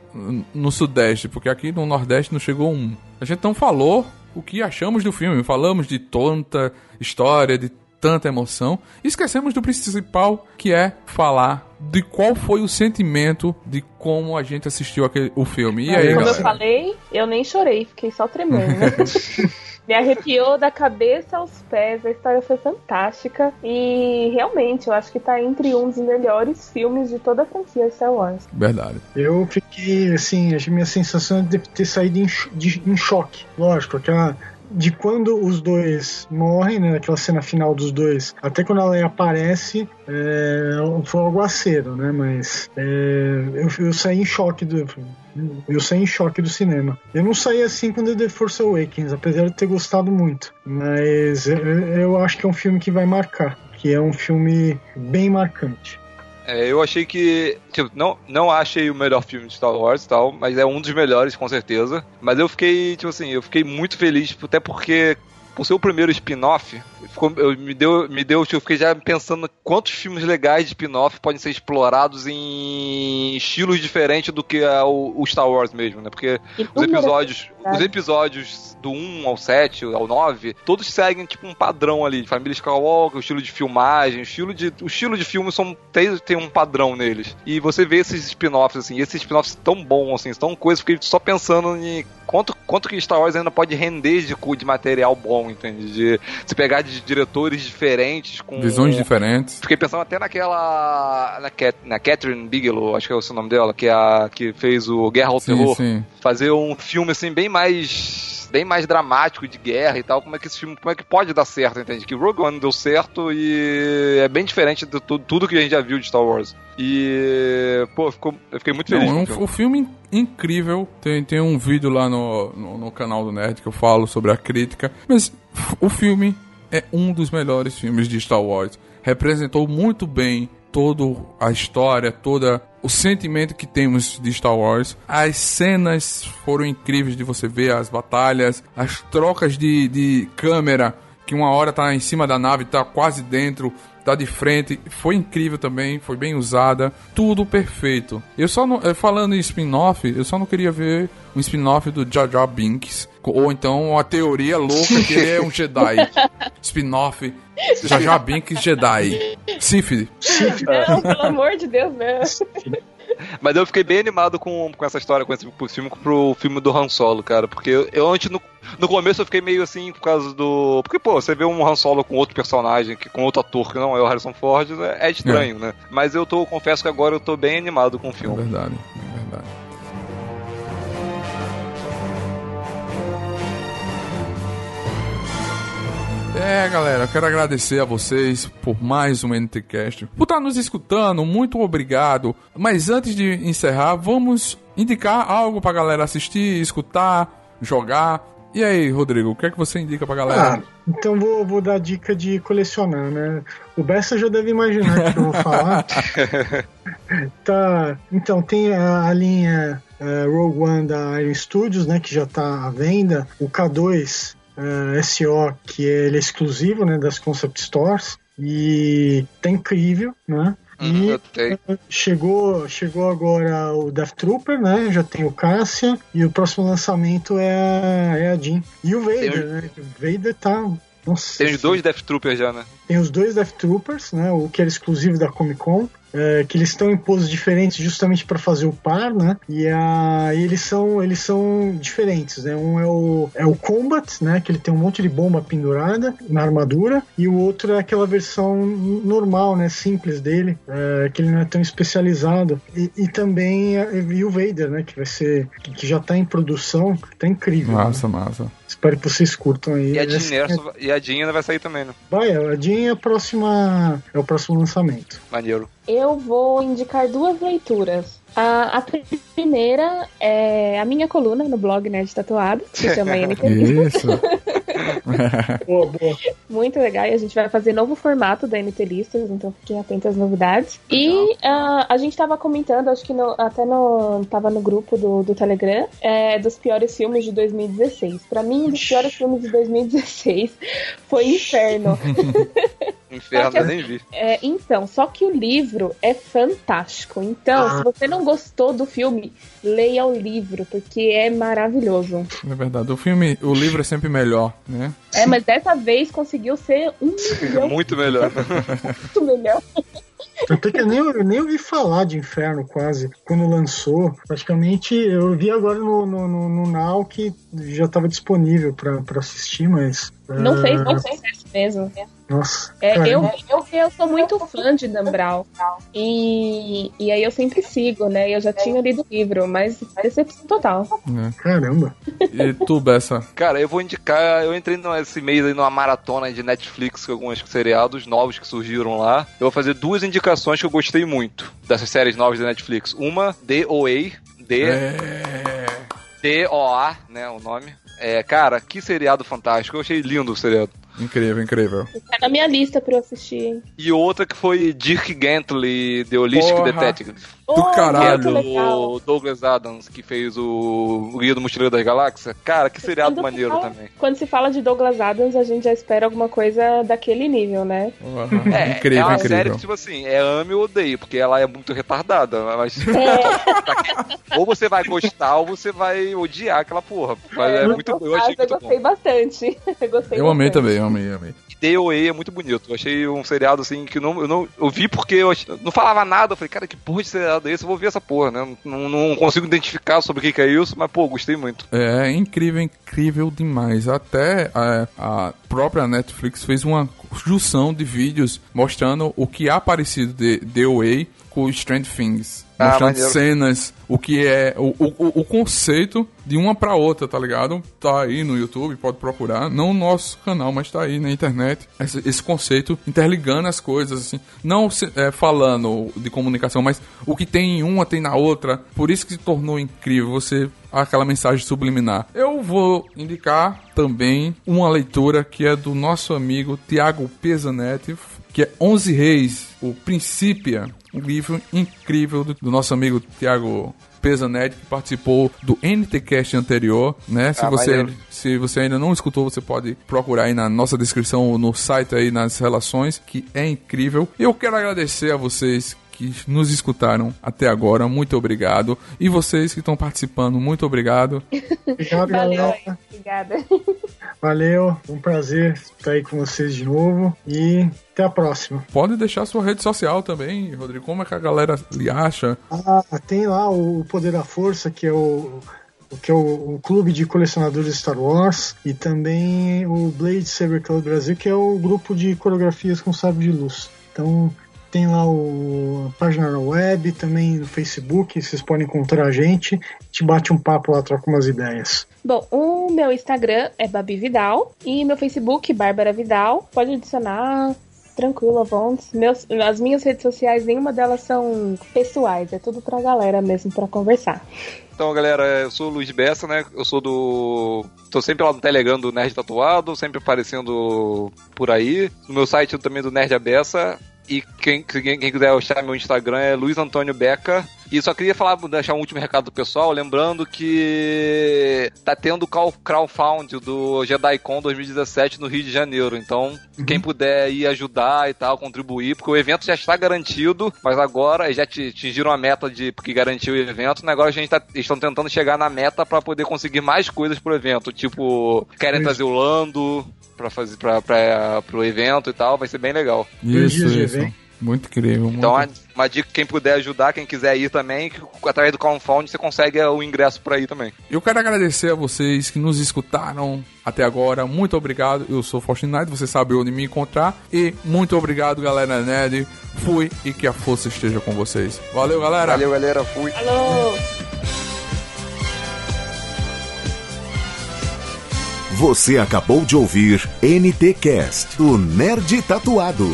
no Sudeste, porque aqui no Nordeste não chegou um. A gente não falou o que achamos do filme. Falamos de tanta história, de tanta emoção. E esquecemos do principal, que é falar de qual foi o sentimento de como a gente assistiu aquele, o filme. E aí, Como galera? eu falei, eu nem chorei, fiquei só tremendo. Me arrepiou da cabeça aos pés, a história foi fantástica e realmente eu acho que tá entre um dos melhores filmes de toda a franquia Star Wars. Verdade. Eu fiquei assim, a minha sensação é de ter saído em, de, em choque. Lógico, aquela de quando os dois morrem, né, naquela cena final dos dois, até quando ela aparece, é, foi um aguaceiro, né, mas é, eu, eu saí em choque do eu saí em choque do cinema. Eu não saí assim com The Force Awakens, apesar de ter gostado muito, mas eu, eu acho que é um filme que vai marcar, que é um filme bem marcante. É, eu achei que. Tipo, não, não achei o melhor filme de Star Wars e tal, mas é um dos melhores, com certeza. Mas eu fiquei, tipo assim, eu fiquei muito feliz, até porque, por ser o primeiro spin-off, me deu, me deu, eu fiquei já pensando quantos filmes legais de spin-off podem ser explorados em estilos diferentes do que é o, o Star Wars mesmo, né? Porque os episódios, os episódios do 1 ao 7, ao 9, todos seguem tipo um padrão ali, de família Skywalker, o estilo de filmagem, o estilo de, o estilo de filme são, tem, tem um padrão neles. E você vê esses spin-offs, assim, esses spin-offs tão bons, assim, tão coisas, fiquei só pensando em quanto, quanto que Star Wars ainda pode render de, de material bom, entende? De se pegar de diretores diferentes, com. Visões diferentes. Fiquei pensando até naquela. Na, Cat, na Catherine Bigelow, acho que é o seu nome dela, que é a que fez o Guerra ao sim, Terror. Sim. Fazer um filme assim, bem mais bem mais dramático de guerra e tal, como é que esse filme, como é que pode dar certo, entende? Que Rogue One deu certo e é bem diferente de tudo, tudo que a gente já viu de Star Wars. E, pô, ficou, eu fiquei muito feliz. Não, um, o filme incrível, tem, tem um vídeo lá no, no, no canal do Nerd que eu falo sobre a crítica, mas o filme é um dos melhores filmes de Star Wars. Representou muito bem toda a história, todo o sentimento que temos de Star Wars. As cenas foram incríveis de você ver, as batalhas, as trocas de, de câmera, que uma hora tá em cima da nave, tá quase dentro, tá de frente. Foi incrível também, foi bem usada, tudo perfeito. Eu só não, falando em spin-off, eu só não queria ver um spin-off do Jar Jar Binks, ou então uma teoria louca que ele é um Jedi. spin-off Jar Binks Jedi. Sif. Não, pelo amor de Deus, né? Mas eu fiquei bem animado com, com essa história, com esse filme, pro filme do Han Solo, cara. Porque eu, eu antes, no, no começo, eu fiquei meio assim por causa do. Porque, pô, você vê um Han Solo com outro personagem, que, com outro ator que não é o Harrison Ford, é, é estranho, é. né? Mas eu tô, confesso que agora eu tô bem animado com o filme. É verdade, é galera, eu quero agradecer a vocês por mais um NTCast, por estar nos escutando, muito obrigado. Mas antes de encerrar, vamos indicar algo pra galera assistir, escutar, jogar. E aí, Rodrigo, o que é que você indica pra galera? Ah, então vou, vou dar dica de colecionar, né? O Bessa já deve imaginar o que eu vou falar. tá, então tem a, a linha uh, Rogue One da Iron Studios, né, que já tá à venda. O K2 uh, SO, que ele é exclusivo né, das Concept Stores. E tá incrível, né? Uhum, e chegou, chegou agora o Death Trooper, né? Já tem o Cassia. E o próximo lançamento é a, é a Jean. E o Vader, né? O Vader tá. Nossa, tem os dois Death Troopers já, né? Tem os dois Death Troopers, né? O que era exclusivo da Comic Con é, que eles estão em poses diferentes justamente para fazer o par, né? E, a, e eles são eles são diferentes, né? Um é o é o Combat, né? Que ele tem um monte de bomba pendurada na armadura e o outro é aquela versão normal, né? Simples dele, é, que ele não é tão especializado. E, e também e o Vader, né? Que vai ser que, já está em produção, tá incrível. Massa, né? massa. Espero que vocês curtam aí. E a Jean, é... e a Jean ainda vai sair também, né? Vai, a Jean é a próxima é o próximo lançamento. Maneiro eu vou indicar duas leituras. A, a, primeira é a minha coluna no blog Nerd Tatuado, que se chama NT Isso. boa, boa. Muito legal. E a gente vai fazer novo formato da NT Listas, então fiquem atentos às novidades. E uh, a gente tava comentando, acho que no, até no, tava no grupo do, do Telegram, é, dos piores filmes de 2016. Pra mim, um dos piores filmes de 2016 foi Inferno. Inferno, que, nem vi. É, então, só que o livro é fantástico. Então, ah. se você não gostou do filme, leia o livro, porque é maravilhoso. É verdade. O filme, o livro é sempre melhor, né? É, mas dessa vez conseguiu ser um milhão. Muito melhor. Muito melhor. Tanto que eu nem, eu nem ouvi falar de Inferno quase quando lançou. Praticamente eu vi agora no, no, no, no Now que já estava disponível para assistir, mas. Não uh... fez, não fez mesmo. Nossa. É, eu, eu, eu sou muito fã de Dan Brown. E, e aí eu sempre sigo, né? Eu já tinha lido o livro, mas decepção total. É. Caramba. E tu, Bessa? Cara, eu vou indicar. Eu entrei nesse mês aí numa maratona de Netflix com alguns seriados novos que surgiram lá. Eu vou fazer duas indicações que eu gostei muito dessas séries novas da Netflix. Uma, DOA. D. É... D-O-A, né? O nome. É, cara, que seriado fantástico. Eu achei lindo o seriado. Incrível, incrível. Tá na minha lista pra eu assistir. E outra que foi Dirk Gently, The Holistic Porra. Detective. Do oh, caralho. O Douglas Adams, que fez o, o Guia do Mochileiro das Galáxias. Cara, que seriado quando maneiro fala, também. Quando se fala de Douglas Adams, a gente já espera alguma coisa daquele nível, né? Uhum. É, incrível, é uma incrível. série que, tipo assim, é ame ou odeio, porque ela é muito retardada. Mas. É. ou você vai gostar ou você vai odiar aquela porra. Mas é, é muito bom. Eu, achei eu gostei bom. bastante. Eu, gostei eu bastante. amei também, eu amei, amei. DOE é muito bonito. Eu achei um seriado assim que não, eu não eu vi porque eu não falava nada. Eu falei, cara, que porra de seriado é esse? Eu vou ver essa porra, né? Não, não consigo identificar sobre o que, que é isso, mas pô, gostei muito. É incrível, incrível demais. Até a, a própria Netflix fez uma junção de vídeos mostrando o que há parecido de DOA com Strange Things. Ah, mostrando cenas, o que é o, o, o conceito de uma para outra, tá ligado? Tá aí no YouTube, pode procurar. Não no nosso canal, mas tá aí na internet. Esse, esse conceito interligando as coisas, assim. Não é, falando de comunicação, mas o que tem em uma tem na outra. Por isso que se tornou incrível você aquela mensagem subliminar. Eu vou indicar também uma leitura que é do nosso amigo Tiago Pesanetti, que é 11 Reis, o Princípia, um livro incrível do, do nosso amigo Tiago Pesanetti, que participou do NTCast anterior, né? Se, ah, você, se você ainda não escutou, você pode procurar aí na nossa descrição, no site aí, nas relações, que é incrível. Eu quero agradecer a vocês que nos escutaram até agora, muito obrigado. E vocês que estão participando, muito obrigado. Obrigado, Valeu. galera. Obrigada. Valeu, um prazer estar aí com vocês de novo e até a próxima. Pode deixar sua rede social também, Rodrigo. Como é que a galera lhe acha? Ah, tem lá o Poder da Força, que é o que é o, o clube de colecionadores de Star Wars, e também o Blade Saber Club Brasil, que é o grupo de coreografias com sabre de luz. Então tem lá o, a página na web, também no Facebook, vocês podem encontrar a gente, a gente bate um papo lá, troca umas ideias. Bom, o meu Instagram é Babi Vidal e meu Facebook, Bárbara Vidal. Pode adicionar tranquilo, Avontes. Meus, as minhas redes sociais, nenhuma delas são pessoais, é tudo pra galera mesmo, pra conversar. Então, galera, eu sou o Luiz Bessa, né? Eu sou do. Tô sempre lá no Telegram do Nerd Tatuado, sempre aparecendo por aí. No meu site também do Nerd Abessa. E quem, quem, quem quiser achar meu Instagram é Luiz Antônio Beca. E só queria falar, deixar um último recado do pessoal, lembrando que tá tendo o crowdfund do JediCon 2017 no Rio de Janeiro. Então, uhum. quem puder ir ajudar e tal, contribuir, porque o evento já está garantido, mas agora já atingiram a meta de porque garantiu o evento, né? agora a gente tá, estão tentando chegar na meta para poder conseguir mais coisas pro evento. Tipo, querem trazer o Lando, para fazer para pro evento e tal, vai ser bem legal. Isso, isso. Muito incrível. Muito... Então, uma, uma dica, quem puder ajudar, quem quiser ir também, que, através do crowdfunding você consegue o ingresso por aí também. Eu quero agradecer a vocês que nos escutaram até agora. Muito obrigado. Eu sou Faustino Knight, você sabe onde me encontrar. E muito obrigado, galera Nerd. Fui e que a força esteja com vocês. Valeu, galera. Valeu, galera. Fui. Alô. Você acabou de ouvir NT Cast, o Nerd Tatuado.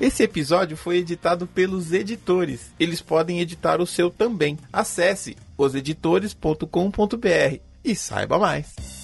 Esse episódio foi editado pelos editores. Eles podem editar o seu também. Acesse oseditores.com.br e saiba mais.